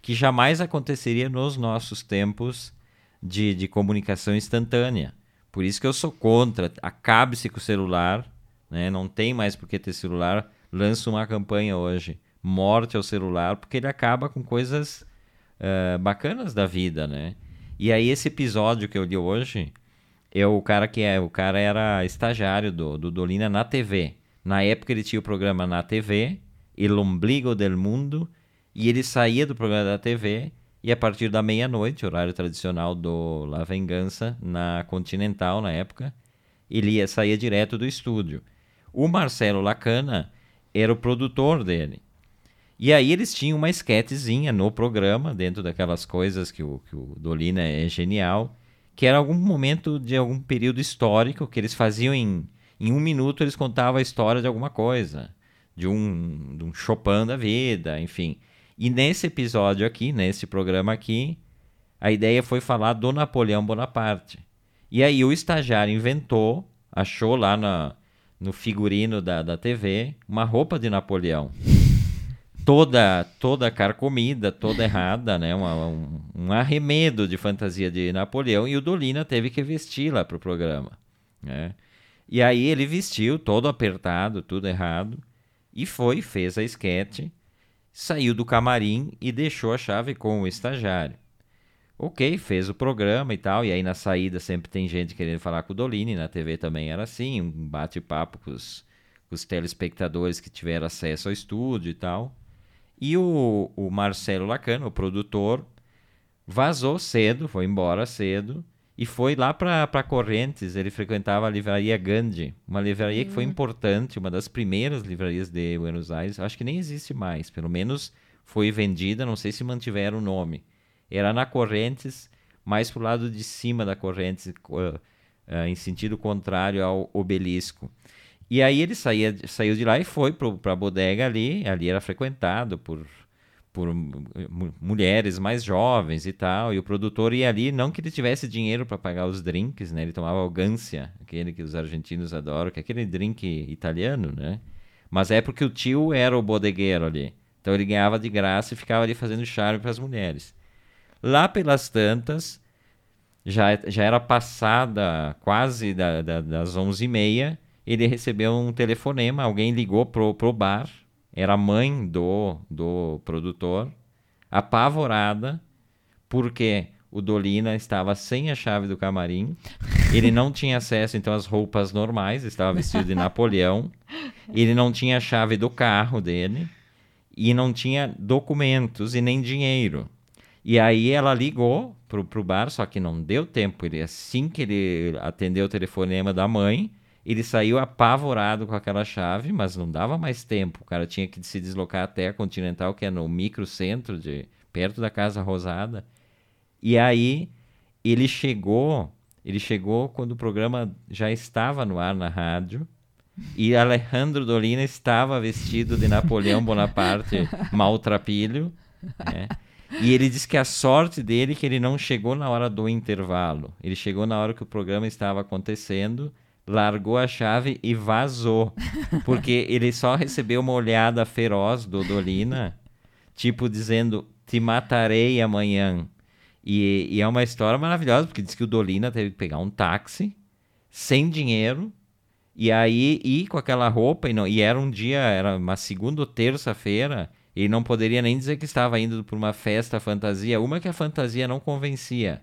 que jamais aconteceria nos nossos tempos de, de comunicação instantânea. Por isso que eu sou contra. Acabe-se com o celular. Né? Não tem mais por que ter celular. Lança uma campanha hoje. Morte ao celular, porque ele acaba com coisas uh, bacanas da vida, né? E aí esse episódio que eu li hoje é o cara que é, o cara era estagiário do, do Dolina na TV. Na época ele tinha o programa na TV, El Ombligo del Mundo, e ele saía do programa da TV e a partir da meia-noite, horário tradicional do La Vengança, na Continental na época, ele ia, saía direto do estúdio. O Marcelo Lacana era o produtor dele. E aí eles tinham uma esquetezinha no programa, dentro daquelas coisas que o, que o Dolina é genial, que era algum momento de algum período histórico que eles faziam em, em um minuto, eles contavam a história de alguma coisa, de um, de um Chopin da vida, enfim. E nesse episódio aqui, nesse programa aqui, a ideia foi falar do Napoleão Bonaparte. E aí o estagiário inventou, achou lá na, no figurino da, da TV, uma roupa de Napoleão toda toda carcomida, toda errada, né? Uma, um, um, arremedo de fantasia de Napoleão e o Dolina teve que vesti-la para o programa, né? E aí ele vestiu todo apertado, tudo errado e foi, fez a esquete, saiu do camarim e deixou a chave com o estagiário. Ok, fez o programa e tal, e aí na saída sempre tem gente querendo falar com o Dolini, na TV também era assim, um bate-papo com os, com os telespectadores que tiveram acesso ao estúdio e tal. E o, o Marcelo Lacano, o produtor, vazou cedo, foi embora cedo e foi lá para Correntes. Ele frequentava a livraria Gandhi, uma livraria que foi hum. importante, uma das primeiras livrarias de Buenos Aires. Acho que nem existe mais, pelo menos foi vendida, não sei se mantiveram o nome. Era na Correntes, mais para o lado de cima da Correntes, uh, uh, em sentido contrário ao obelisco. E aí ele saía, saiu de lá e foi para a bodega ali. Ali era frequentado por, por mulheres mais jovens e tal. E o produtor ia ali, não que ele tivesse dinheiro para pagar os drinks, né? Ele tomava o Gancia, aquele que os argentinos adoram, que é aquele drink italiano, né? Mas é porque o tio era o bodegueiro ali. Então ele ganhava de graça e ficava ali fazendo charme para as mulheres. Lá pelas tantas, já, já era passada quase da, da, das 11h30 ele recebeu um telefonema, alguém ligou pro, pro bar, era a mãe do, do produtor, apavorada, porque o Dolina estava sem a chave do camarim, ele não tinha acesso então às roupas normais, estava vestido de Napoleão, ele não tinha a chave do carro dele e não tinha documentos e nem dinheiro. E aí ela ligou pro, pro bar, só que não deu tempo. Ele, assim que ele atendeu o telefonema da mãe, ele saiu apavorado com aquela chave, mas não dava mais tempo. O cara tinha que se deslocar até a Continental, que é no microcentro, de, perto da Casa Rosada. E aí ele chegou, ele chegou quando o programa já estava no ar na rádio. E Alejandro Dolina estava vestido de Napoleão Bonaparte maltrapilho. Né? E ele disse que a sorte dele é que ele não chegou na hora do intervalo. Ele chegou na hora que o programa estava acontecendo largou a chave e vazou. Porque ele só recebeu uma olhada feroz do Dolina, tipo dizendo: Te matarei amanhã. E, e, é uma história maravilhosa, porque diz que o Dolina teve que pegar um táxi, sem dinheiro, e aí ir com aquela roupa. E, não, e era um dia, era uma segunda ou terça-feira. Ele não poderia nem dizer que estava indo para uma festa fantasia, uma que a fantasia não convencia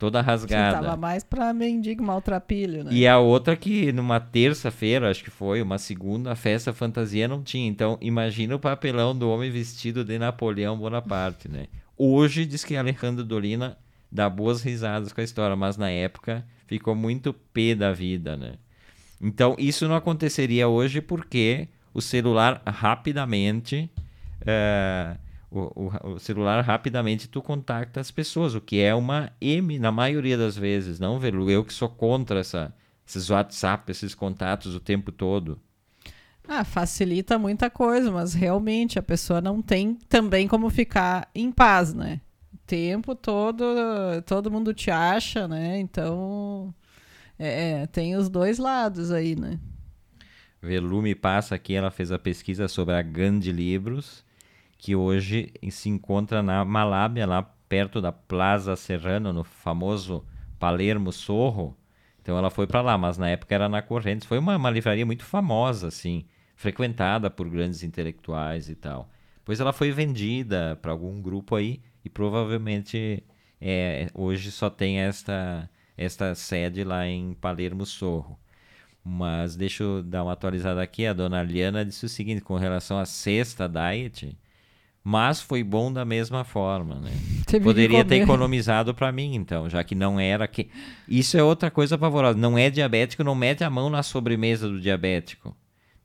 toda rasgada. Sim, tava mais pra mendigo maltrapilho, né? E a outra que numa terça-feira, acho que foi, uma segunda, a festa fantasia não tinha. Então, imagina o papelão do homem vestido de Napoleão Bonaparte, né? Hoje diz que Alejandro Dolina dá boas risadas com a história, mas na época ficou muito pé da vida, né? Então, isso não aconteceria hoje porque o celular rapidamente. Uh, o, o, o, celular rapidamente tu contacta as pessoas, o que é uma M na maioria das vezes, não, Velo? Eu que sou contra essa, esses WhatsApp, esses contatos o tempo todo. Ah, facilita muita coisa, mas realmente a pessoa não tem também como ficar em paz, né? O tempo todo, todo mundo te acha, né? Então, é, é tem os dois lados aí, né? Velume passa aqui, ela fez a pesquisa sobre a Gandhi Livros, que hoje se encontra na Malábia, lá perto da Plaza Serrano, no famoso Palermo Sorro. Então ela foi para lá, mas na época era na Correntes. Foi uma, uma livraria muito famosa, assim, frequentada por grandes intelectuais e tal. Pois ela foi vendida para algum grupo aí e provavelmente é, hoje só tem esta, esta sede lá em Palermo Sorro. Mas deixa eu dar uma atualizada aqui. A dona Liana disse o seguinte com relação à sexta diet, mas foi bom da mesma forma, né? Poderia ter economizado para mim, então, já que não era que isso é outra coisa pavorosa. Não é diabético, não mete a mão na sobremesa do diabético.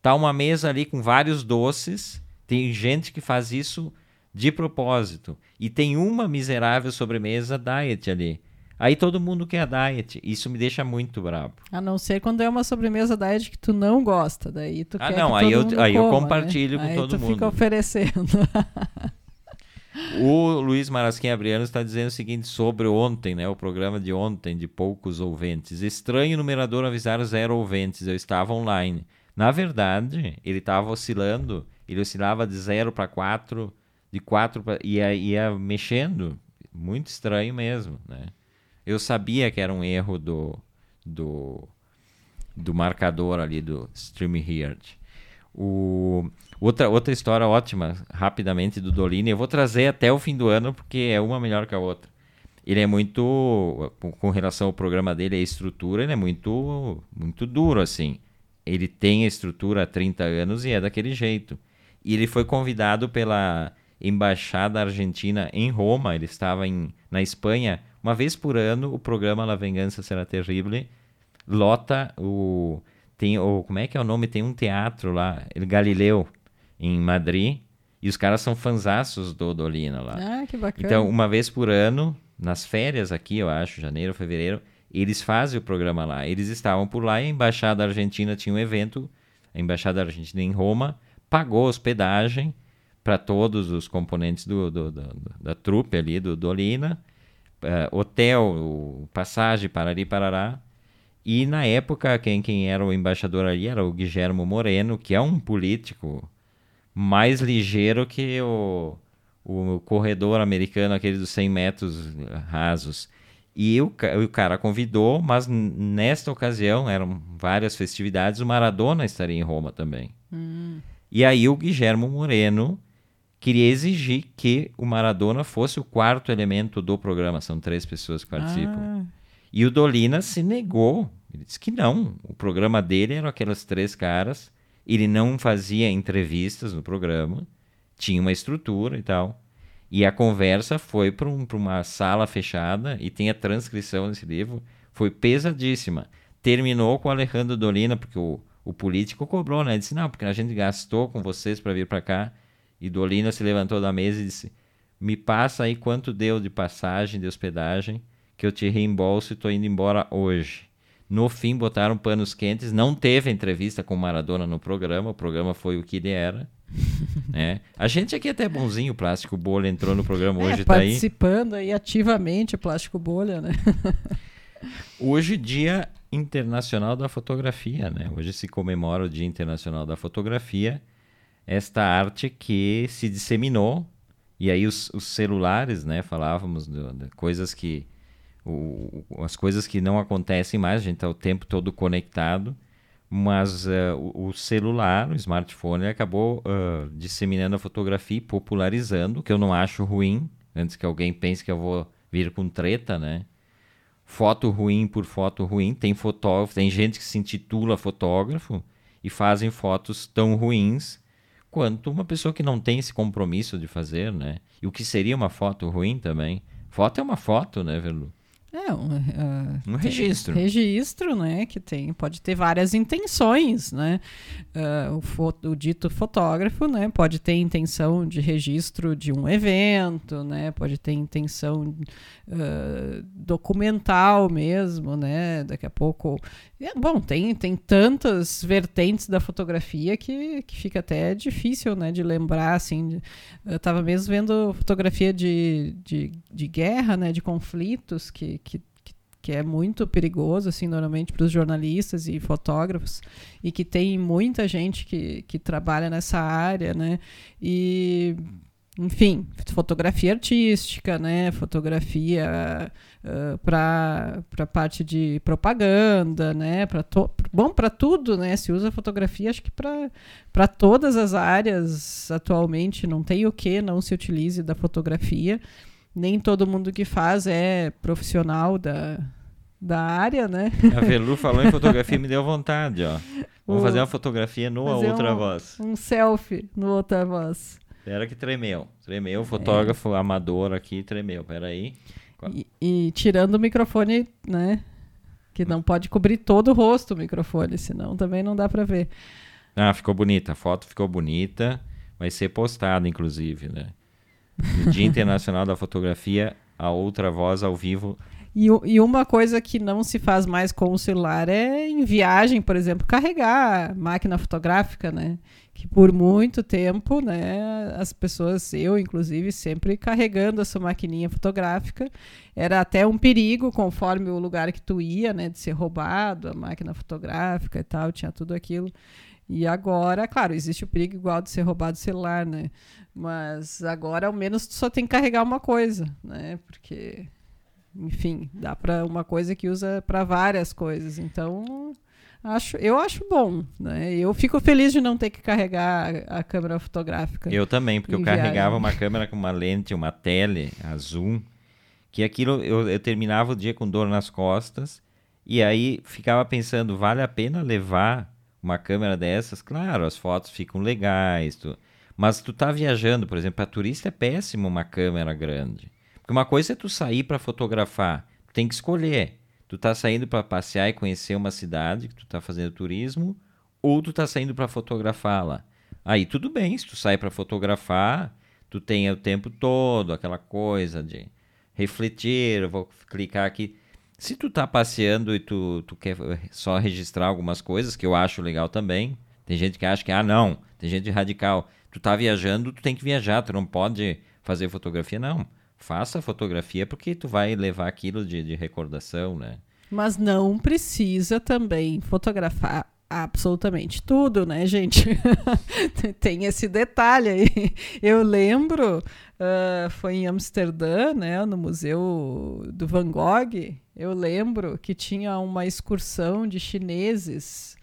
Tá uma mesa ali com vários doces. Tem gente que faz isso de propósito e tem uma miserável sobremesa diet ali. Aí todo mundo quer diet. Isso me deixa muito bravo. A não ser quando é uma sobremesa diet que tu não gosta. Daí tu ah, quer não, que aí eu, aí coma, eu compartilho né? com aí todo tu mundo. fica oferecendo. o Luiz Marasquim Abriano está dizendo o seguinte sobre ontem, né? O programa de ontem, de poucos ouvintes. Estranho numerador avisar zero ouvintes. Eu estava online. Na verdade, ele estava oscilando. Ele oscilava de 0 para 4, de 4 para. Ia, ia mexendo. Muito estranho mesmo, né? Eu sabia que era um erro do, do, do marcador ali do StreamYard. O, outra, outra história ótima, rapidamente, do Dolini. Eu vou trazer até o fim do ano, porque é uma melhor que a outra. Ele é muito, com relação ao programa dele, a estrutura, ele é muito, muito duro, assim. Ele tem a estrutura há 30 anos e é daquele jeito. E ele foi convidado pela Embaixada Argentina em Roma, ele estava em, na Espanha uma vez por ano, o programa La Vengança Será Terrível lota o. Tem o. Como é que é o nome? Tem um teatro lá, El Galileu, em Madrid. E os caras são fanzaços do Dolina lá. Ah, que bacana. Então, uma vez por ano, nas férias aqui, eu acho, janeiro, fevereiro, eles fazem o programa lá. Eles estavam por lá e a Embaixada Argentina tinha um evento, a Embaixada Argentina em Roma, pagou hospedagem para todos os componentes do, do, do, da trupe ali do Dolina uh, hotel, passagem, parari, parará. E na época, quem, quem era o embaixador ali era o Guilhermo Moreno, que é um político mais ligeiro que o, o corredor americano, aquele dos 100 metros rasos. E o, o cara convidou, mas nesta ocasião, eram várias festividades, o Maradona estaria em Roma também. Hum. E aí o Guilhermo Moreno queria exigir que o Maradona fosse o quarto elemento do programa. São três pessoas que participam. Ah. E o Dolina se negou. Ele disse que não. O programa dele eram aquelas três caras. Ele não fazia entrevistas no programa. Tinha uma estrutura e tal. E a conversa foi para um, uma sala fechada e tem a transcrição desse livro. Foi pesadíssima. Terminou com o Alejandro Dolina, porque o, o político cobrou, né? Ele disse: Não, porque a gente gastou com vocês para vir para cá e Dolina se levantou da mesa e disse: Me passa aí quanto deu de passagem, de hospedagem, que eu te reembolso e estou indo embora hoje. No fim, botaram panos quentes. Não teve entrevista com Maradona no programa. O programa foi o que ele era. né? A gente aqui é até bonzinho. O Plástico Bolha entrou no programa é, hoje. Tá participando aí. aí ativamente, Plástico Bolha, né? hoje, Dia Internacional da Fotografia. Né? Hoje se comemora o Dia Internacional da Fotografia esta arte que se disseminou e aí os, os celulares, né, falávamos de, de coisas que o, as coisas que não acontecem mais, a gente está o tempo todo conectado, mas uh, o, o, celular, o smartphone, acabou uh, disseminando a fotografia e popularizando, que eu não acho ruim, antes que alguém pense que eu vou vir com treta, né? Foto ruim por foto ruim, tem fotógrafo, tem gente que se intitula fotógrafo e fazem fotos tão ruins quanto uma pessoa que não tem esse compromisso de fazer, né? E o que seria uma foto ruim também. Foto é uma foto, né, Verlu? É, um, uh, um registro. Registro, né? Que tem, pode ter várias intenções, né? Uh, o, foto, o, dito fotógrafo, né? Pode ter intenção de registro de um evento, né? Pode ter intenção uh, documental mesmo, né? Daqui a pouco... É, bom, tem, tem tantas vertentes da fotografia que, que fica até difícil, né? De lembrar, assim... Eu estava mesmo vendo fotografia de, de, de guerra, né? De conflitos que que, que é muito perigoso, assim, normalmente para os jornalistas e fotógrafos, e que tem muita gente que, que trabalha nessa área, né? E, enfim, fotografia artística, né? Fotografia uh, para a parte de propaganda, né? To, bom, para tudo, né? Se usa fotografia, acho que para todas as áreas atualmente, não tem o que não se utilize da fotografia nem todo mundo que faz é profissional da, da área, né? A Velu falou em fotografia me deu vontade, ó. Vamos o, fazer uma fotografia no Outra um, Voz. Um selfie no Outra Voz. Espera que tremeu. Tremeu, o fotógrafo é. amador aqui tremeu. Pera aí. E, e, tirando o microfone, né? Que não pode cobrir todo o rosto o microfone, senão também não dá para ver. Ah, ficou bonita. A foto ficou bonita. Vai ser postada, inclusive, né? No Dia Internacional da Fotografia, a outra voz ao vivo. E, e, uma coisa que não se faz mais com o celular é em viagem, por exemplo, carregar máquina fotográfica, né? Que por muito tempo, né, as pessoas, eu inclusive, sempre carregando essa maquininha fotográfica. Era até um perigo conforme o lugar que tu ia, né, de ser roubado, a máquina fotográfica e tal, tinha tudo aquilo. E agora, claro, existe o perigo igual de ser roubado o celular, né? Mas agora, ao menos, tu só tem que carregar uma coisa, né? Porque, enfim, dá para uma coisa que usa para várias coisas. Então, acho, eu acho bom, né? Eu fico feliz de não ter que carregar a, a câmera fotográfica. Eu também, porque eu viagem. carregava uma câmera com uma lente, uma tele, a zoom, que aquilo eu, eu terminava o dia com dor nas costas e aí ficava pensando, vale a pena levar uma câmera dessas, claro, as fotos ficam legais, tu... mas tu tá viajando, por exemplo, para turista é péssimo uma câmera grande. Porque uma coisa é tu sair para fotografar, tu tem que escolher. Tu tá saindo para passear e conhecer uma cidade, que tu tá fazendo turismo, ou tu tá saindo para fotografá-la. Aí tudo bem, se tu sai para fotografar, tu tem o tempo todo aquela coisa de refletir, eu vou clicar aqui. Se tu tá passeando e tu, tu quer só registrar algumas coisas, que eu acho legal também, tem gente que acha que, ah, não, tem gente radical. Tu tá viajando, tu tem que viajar, tu não pode fazer fotografia, não. Faça fotografia porque tu vai levar aquilo de, de recordação, né? Mas não precisa também fotografar absolutamente tudo, né, gente? Tem esse detalhe aí. Eu lembro, uh, foi em Amsterdã, né, no Museu do Van Gogh, eu lembro que tinha uma excursão de chineses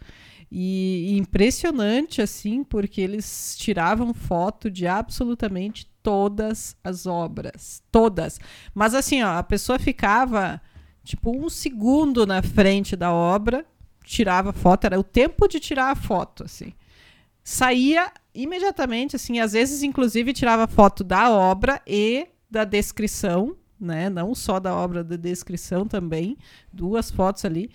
e, e impressionante assim, porque eles tiravam foto de absolutamente todas as obras, todas. Mas assim, ó, a pessoa ficava tipo um segundo na frente da obra, tirava foto, era o tempo de tirar a foto, assim. Saía imediatamente, assim, às vezes inclusive tirava foto da obra e da descrição né? Não só da obra de descrição também, duas fotos ali.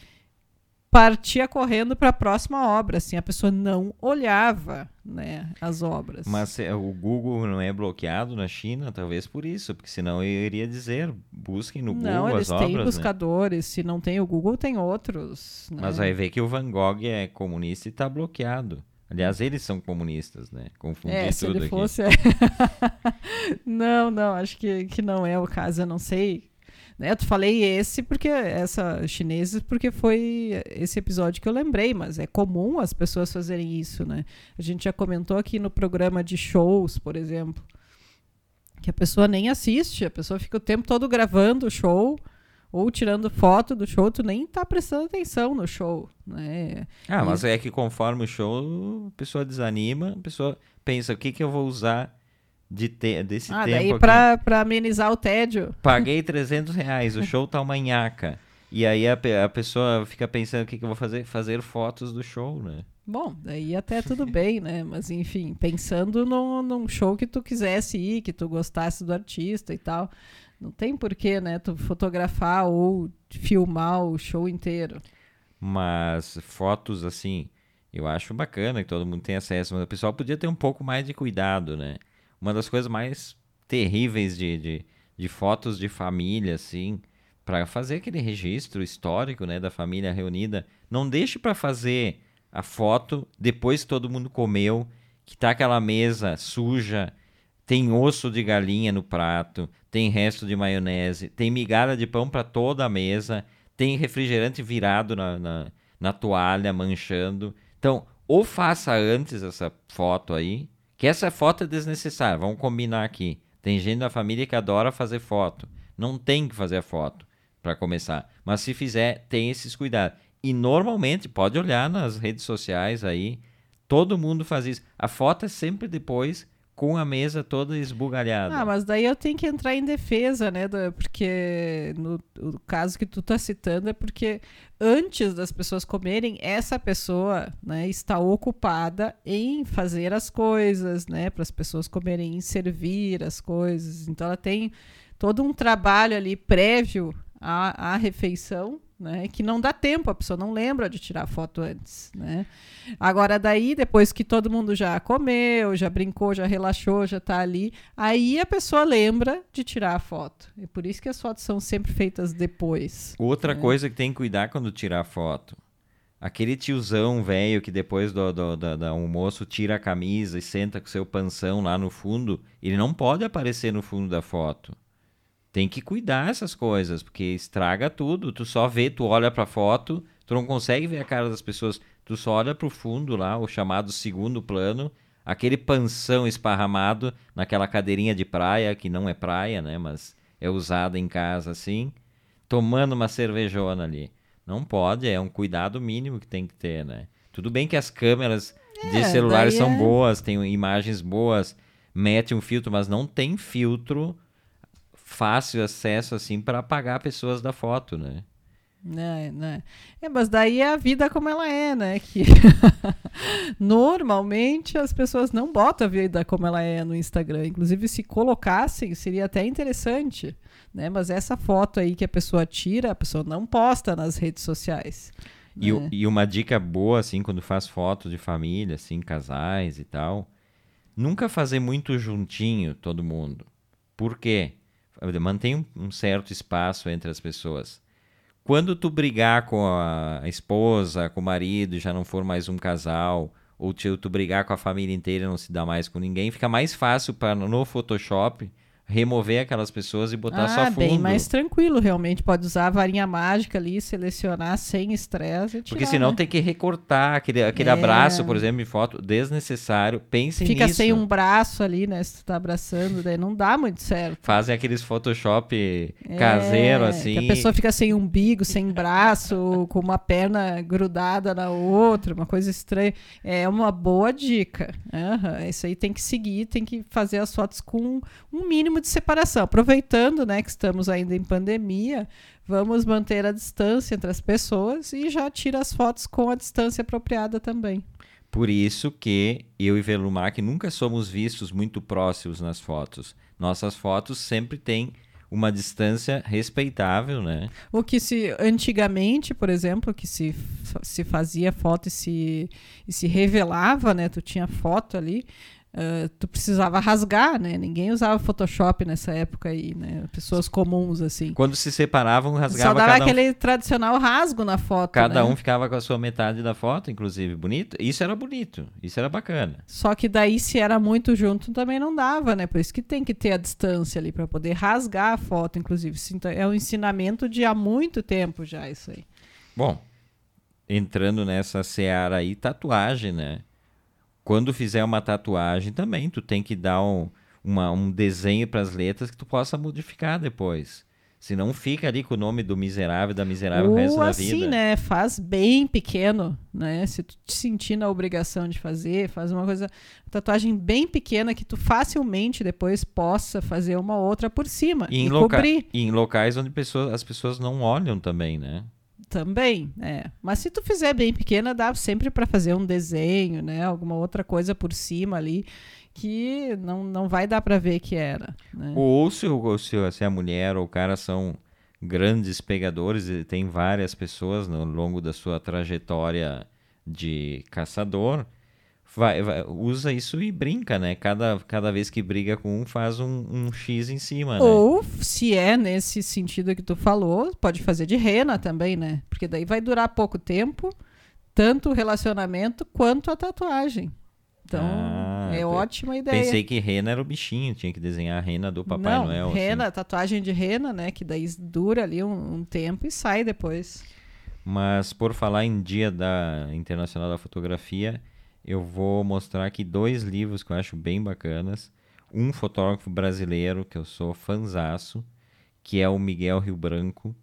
Partia correndo para a próxima obra, assim, a pessoa não olhava, né, as obras. Mas é, o Google não é bloqueado na China, talvez por isso, porque senão eu iria dizer, busquem no não, Google as obras. Não, eles têm né? buscadores, né? se não tem o Google, tem outros. Né? Mas aí vê que o Van Gogh é comunista e está bloqueado. Aliás, eles são comunistas, né? Confundi é, se tudo ele fosse, aqui. É. não, não, acho que, que não é o caso, eu não sei. Né? Eu falei esse porque essa chineses porque foi esse episódio que eu lembrei, mas é comum as pessoas fazerem isso, né? A gente já comentou aqui no programa de shows, por exemplo, que a pessoa nem assiste, a pessoa fica o tempo todo gravando o show ou tirando foto do show, tu nem tá prestando atenção no show, né? Ah, mas é que conforme o show, a pessoa desanima, a pessoa pensa, o que que eu vou usar de te desse ah, tempo daí pra, pra amenizar o tédio. Paguei 300 reais, o show tá uma nhaca. E aí a, a pessoa fica pensando, o que que eu vou fazer? Fazer fotos do show, né? Bom, daí até tudo bem, né? Mas enfim, pensando no, num show que tu quisesse ir, que tu gostasse do artista e tal Não tem porquê, né, tu fotografar ou filmar o show inteiro. Mas fotos assim, eu acho bacana que todo mundo tenha acesso, mas o pessoal podia ter um pouco mais de cuidado, né? Uma das coisas mais terríveis de, de, de fotos de família, assim, para fazer aquele registro histórico, né, da família reunida, não deixe para fazer a foto depois que todo mundo comeu, que tá aquela mesa suja, tem osso de galinha no prato, tem resto de maionese, tem migalha de pão para toda a mesa, tem refrigerante virado na, na, na toalha, manchando. Então, ou faça antes essa foto aí, que essa foto é desnecessária, vamos combinar aqui. Tem gente da família que adora fazer foto. Não tem que fazer a foto para começar. Mas se fizer, tem esses cuidados. E normalmente, pode olhar nas redes sociais aí, todo mundo faz isso. A foto é sempre depois com a mesa toda esbugalhada. Ah, mas daí eu tenho que entrar em defesa, né? Porque no o caso que tu tá citando é porque antes das pessoas comerem, essa pessoa né, está ocupada em fazer as coisas, né? Para as pessoas comerem, em servir as coisas. Então ela tem todo um trabalho ali prévio à, à refeição né? Que não dá tempo, a pessoa não lembra de tirar foto antes, né? Agora daí, depois que todo mundo já comeu, já brincou, já relaxou, já está ali, aí a pessoa lembra de tirar a foto. E por isso que as fotos são sempre feitas depois. Outra né? coisa que tem que cuidar quando tirar foto. Aquele tiozão velho que depois do, do, do, do, almoço tira a camisa e senta com seu panção lá no fundo, ele não pode aparecer no fundo da foto tem que cuidar essas coisas, porque estraga tudo. Tu só vê, tu olha pra foto, tu não consegue ver a cara das pessoas, tu só olha pro fundo lá, o chamado segundo plano, aquele panção esparramado naquela cadeirinha de praia, que não é praia, né, mas é usada em casa assim, tomando uma cervejona ali. Não pode, é um cuidado mínimo que tem que ter, né? Tudo bem que as câmeras é, de celulares são é... boas, tem imagens boas, mete um filtro, mas não tem filtro fácil acesso assim para apagar pessoas da foto, né? Né, né. É, mas daí é a vida como ela é, né? Que normalmente as pessoas não botam a vida como ela é no Instagram. Inclusive, se colocassem, seria até interessante, né? Mas essa foto aí que a pessoa tira, a pessoa não posta nas redes sociais. E, né? e uma dica boa, assim, quando faz foto de família, assim, casais e tal, nunca fazer muito juntinho todo mundo. Por quê? Mantém um certo espaço entre as pessoas. Quando tu brigar com a esposa, com o marido, já não for mais um casal, ou tu, tu brigar com a família inteira não se dá mais com ninguém, fica mais fácil para no Photoshop remover aquelas pessoas e botar ah, só fundo. bem mais tranquilo, realmente. Pode usar a varinha mágica ali, selecionar sem estresse Porque senão né? tem que recortar aquele, aquele é. abraço, por exemplo, em foto, desnecessário. Pense Fica nisso. sem um braço ali, né? Se tu tá abraçando, daí não dá muito certo. Fazem aqueles Photoshop é, caseiro, assim. a pessoa fica sem umbigo, sem braço, com uma perna grudada na outra, uma coisa estranha. É uma boa dica. Uhum. Isso aí tem que seguir, tem que fazer as fotos com um mínimo mínimo de separação. Aproveitando né, que estamos ainda em pandemia, vamos manter a distância entre as pessoas e já tira as fotos com a distância apropriada também. Por isso que eu e Velumac nunca somos vistos muito próximos nas fotos. Nossas fotos sempre têm uma distância respeitável, né? O que se antigamente, por exemplo, que se, se fazia foto e se, e se revelava, né? Tu tinha foto ali, Uh, tu precisava rasgar, né? Ninguém usava Photoshop nessa época aí, né? Pessoas comuns, assim. Quando se separavam, rasgava Só dava aquele um... tradicional rasgo na foto, Cada né? um ficava com a sua metade da foto, inclusive. Bonito. Isso era bonito. Isso era bacana. Só que daí, se era muito junto, também não dava, né? Por isso que tem que ter a distância ali, para poder rasgar a foto, inclusive. Então, é um ensinamento de há muito tempo já, isso aí. Bom, entrando nessa seara aí, tatuagem, né? Quando fizer uma tatuagem também, tu tem que dar um, uma, um desenho para as letras que tu possa modificar depois. Senão fica ali com o nome do miserável, da miserável Ou o resto assim, da vida. né? Faz bem pequeno, né? Se tu te sentir na obrigação de fazer, faz uma coisa, tatuagem bem pequena que tu facilmente depois possa fazer uma outra por cima e, e loca cobrir. E em locais onde pessoas, as pessoas não olham também, né? Também, é. Mas se tu fizer bem pequena, dá sempre para fazer um desenho, né? Alguma outra coisa por cima ali que não, não vai dar para ver que era. Né? Ou se, ou se, se a mulher ou o cara são grandes pegadores, e tem várias pessoas no longo da sua trajetória de caçador, vai, vai, usa isso e brinca, né? Cada, cada vez que briga com um, faz um, um X em cima, né? Ou, se é nesse sentido que tu falou, pode fazer de rena também, né? Porque daí vai durar pouco tempo, tanto o relacionamento quanto a tatuagem. Então, ah, é ótima ideia. Pensei que rena era o bichinho, tinha que desenhar a rena do Papai Não, Noel. Rena, assim. tatuagem de rena, né? Que daí dura ali um, um, tempo e sai depois. Mas por falar em Dia da Internacional da Fotografia, eu vou mostrar aqui dois livros que eu acho bem bacanas. Um fotógrafo brasileiro que eu sou fanzaço, que é o Miguel Rio Branco.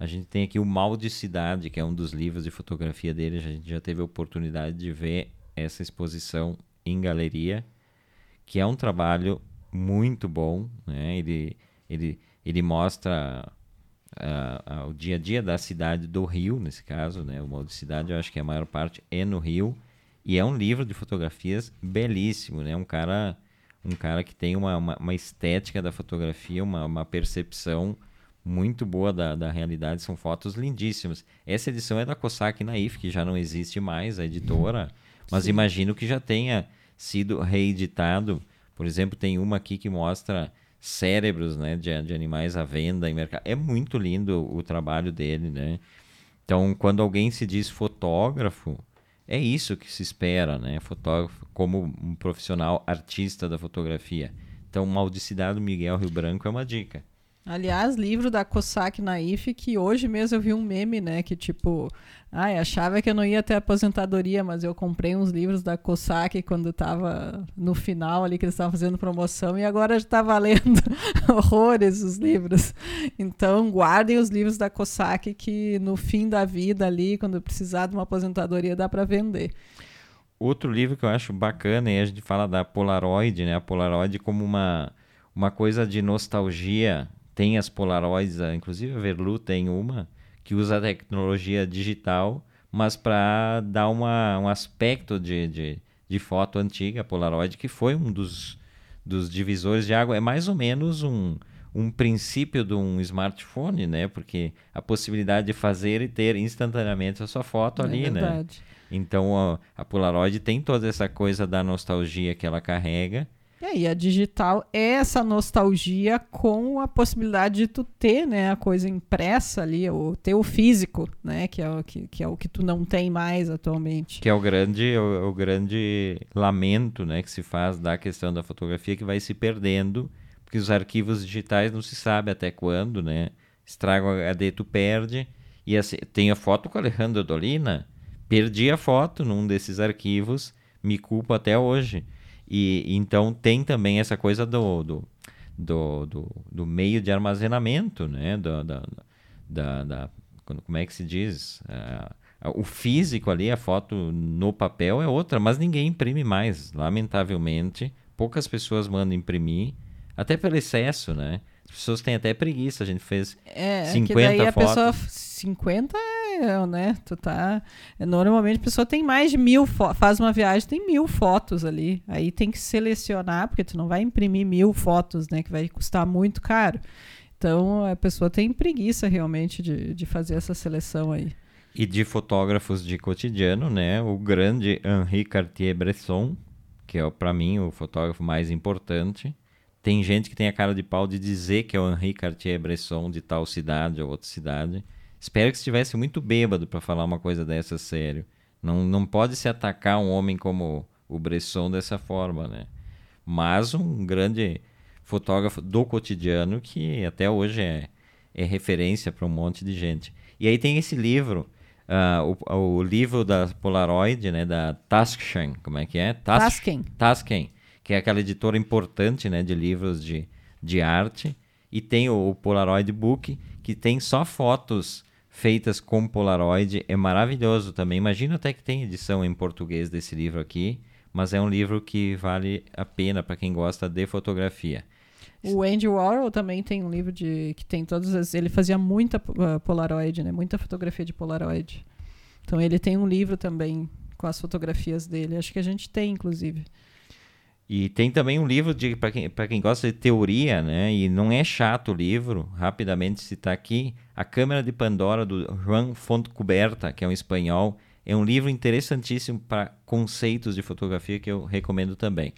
A gente tem aqui o Mal de Cidade, que é um dos livros de fotografia dele. A gente já teve a oportunidade de ver essa exposição em galeria, que é um trabalho muito bom, né? Ele, ele, ele mostra uh, uh, o dia a dia da cidade do Rio, nesse caso, né? O modo de cidade, eu acho que a maior parte é no Rio, e é um livro de fotografias belíssimo, né? Um cara, um cara que tem uma, uma, uma estética da fotografia, uma, uma percepção muito boa da, da realidade, são fotos lindíssimas. Essa edição é da Cossack Naif, que já não existe mais, a editora. Mas Sim. imagino que já tenha sido reeditado. Por exemplo, tem uma aqui que mostra cérebros né, de, de animais à venda em mercado. É muito lindo o trabalho dele, né? Então, quando alguém se diz fotógrafo, é isso que se espera, né? Fotógrafo como um profissional artista da fotografia. Então, Maldicidade do Miguel Rio Branco é uma dica. Aliás, livro da Cossack Naif, que hoje mesmo eu vi um meme, né? Que tipo, ai, achava que eu não ia ter aposentadoria, mas eu comprei uns livros da Cossack quando estava no final ali, que eles estavam fazendo promoção, e agora já está valendo horrores os livros. Então, guardem os livros da Cossack, que no fim da vida ali, quando precisar de uma aposentadoria, dá para vender. Outro livro que eu acho bacana, e a gente fala da Polaroid, né? A Polaroid como uma, uma coisa de nostalgia tem as Polaroids, inclusive a Verlu tem uma, que usa a tecnologia digital, mas para dar uma, um aspecto de, de, de, foto antiga, a Polaroid, que foi um dos, dos divisores de água. É mais ou menos um, um princípio de um smartphone, né? Porque a possibilidade de fazer e ter instantaneamente a sua foto é ali, né? verdade. né? Então a, a Polaroid tem toda essa coisa da nostalgia que ela carrega é, e a digital é essa nostalgia com a possibilidade de tu ter né, a coisa impressa ali, o ter o físico, né? Que é o que, que, é o que tu não tem mais atualmente. Que é o grande, o, o grande lamento né, que se faz da questão da fotografia que vai se perdendo, porque os arquivos digitais não se sabe até quando, né? Estraga o HD, tu perde. E assim, tem a foto com o Alejandro Dolina, perdi a foto num desses arquivos, me culpo até hoje. E então tem também essa coisa do, do, do, do, do meio de armazenamento, né? Da, da, da, da como é que se diz? Uh, o físico ali, a foto no papel é outra, mas ninguém imprime mais, lamentavelmente. Poucas pessoas mandam imprimir, até pelo excesso, né? As pessoas têm até preguiça, a gente fez é, 50 que daí a fotos. Pessoa, 50 é, né? Tu tá. Normalmente a pessoa tem mais de mil fotos. Faz uma viagem, tem mil fotos ali. Aí tem que selecionar, porque tu não vai imprimir mil fotos, né? Que vai custar muito caro. Então a pessoa tem preguiça realmente de, de fazer essa seleção aí. E de fotógrafos de cotidiano, né? O grande Henri Cartier-Bresson, que é para mim o fotógrafo mais importante. Tem gente que tem a cara de pau de dizer que é o Henri Cartier-Bresson de tal cidade ou outra cidade. Espero que estivesse muito bêbado para falar uma coisa dessa sério. Não, não pode se atacar um homem como o Bresson dessa forma, né? Mas um grande fotógrafo do cotidiano que até hoje é, é referência para um monte de gente. E aí tem esse livro, uh, o, o, livro da Polaroid, né, da Tasken, como é que é? Tasken. Tasken, que é aquela editora importante, né, de livros de, de arte. E tem o, o Polaroid Book, que tem só fotos feitas com Polaroid. É maravilhoso também. Imagino até que tem edição em português desse livro aqui, mas é um livro que vale a pena para quem gosta de fotografia. O Andy Warhol também tem um livro de que tem todas as, ele fazia muita uh, Polaroid, né? Muita fotografia de Polaroid. Então ele tem um livro também com as fotografias dele. Acho que a gente tem, inclusive. E tem também um livro para quem, quem gosta de teoria, né? E não é chato o livro, rapidamente citar aqui, A Câmara de Pandora, do Juan Fontcuberta, que é um espanhol. É um livro interessantíssimo para conceitos de fotografia que eu recomendo também.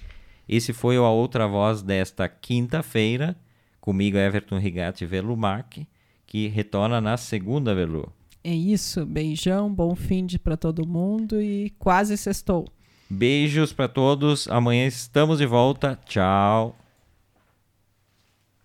Esse foi o A Outra Voz desta quinta-feira, comigo Everton Rigatti Velumac, que retorna na segunda, Velu. É isso, beijão, bom fim de para todo mundo e quase sextou. Beijos para todos. Amanhã estamos de volta. Tchau.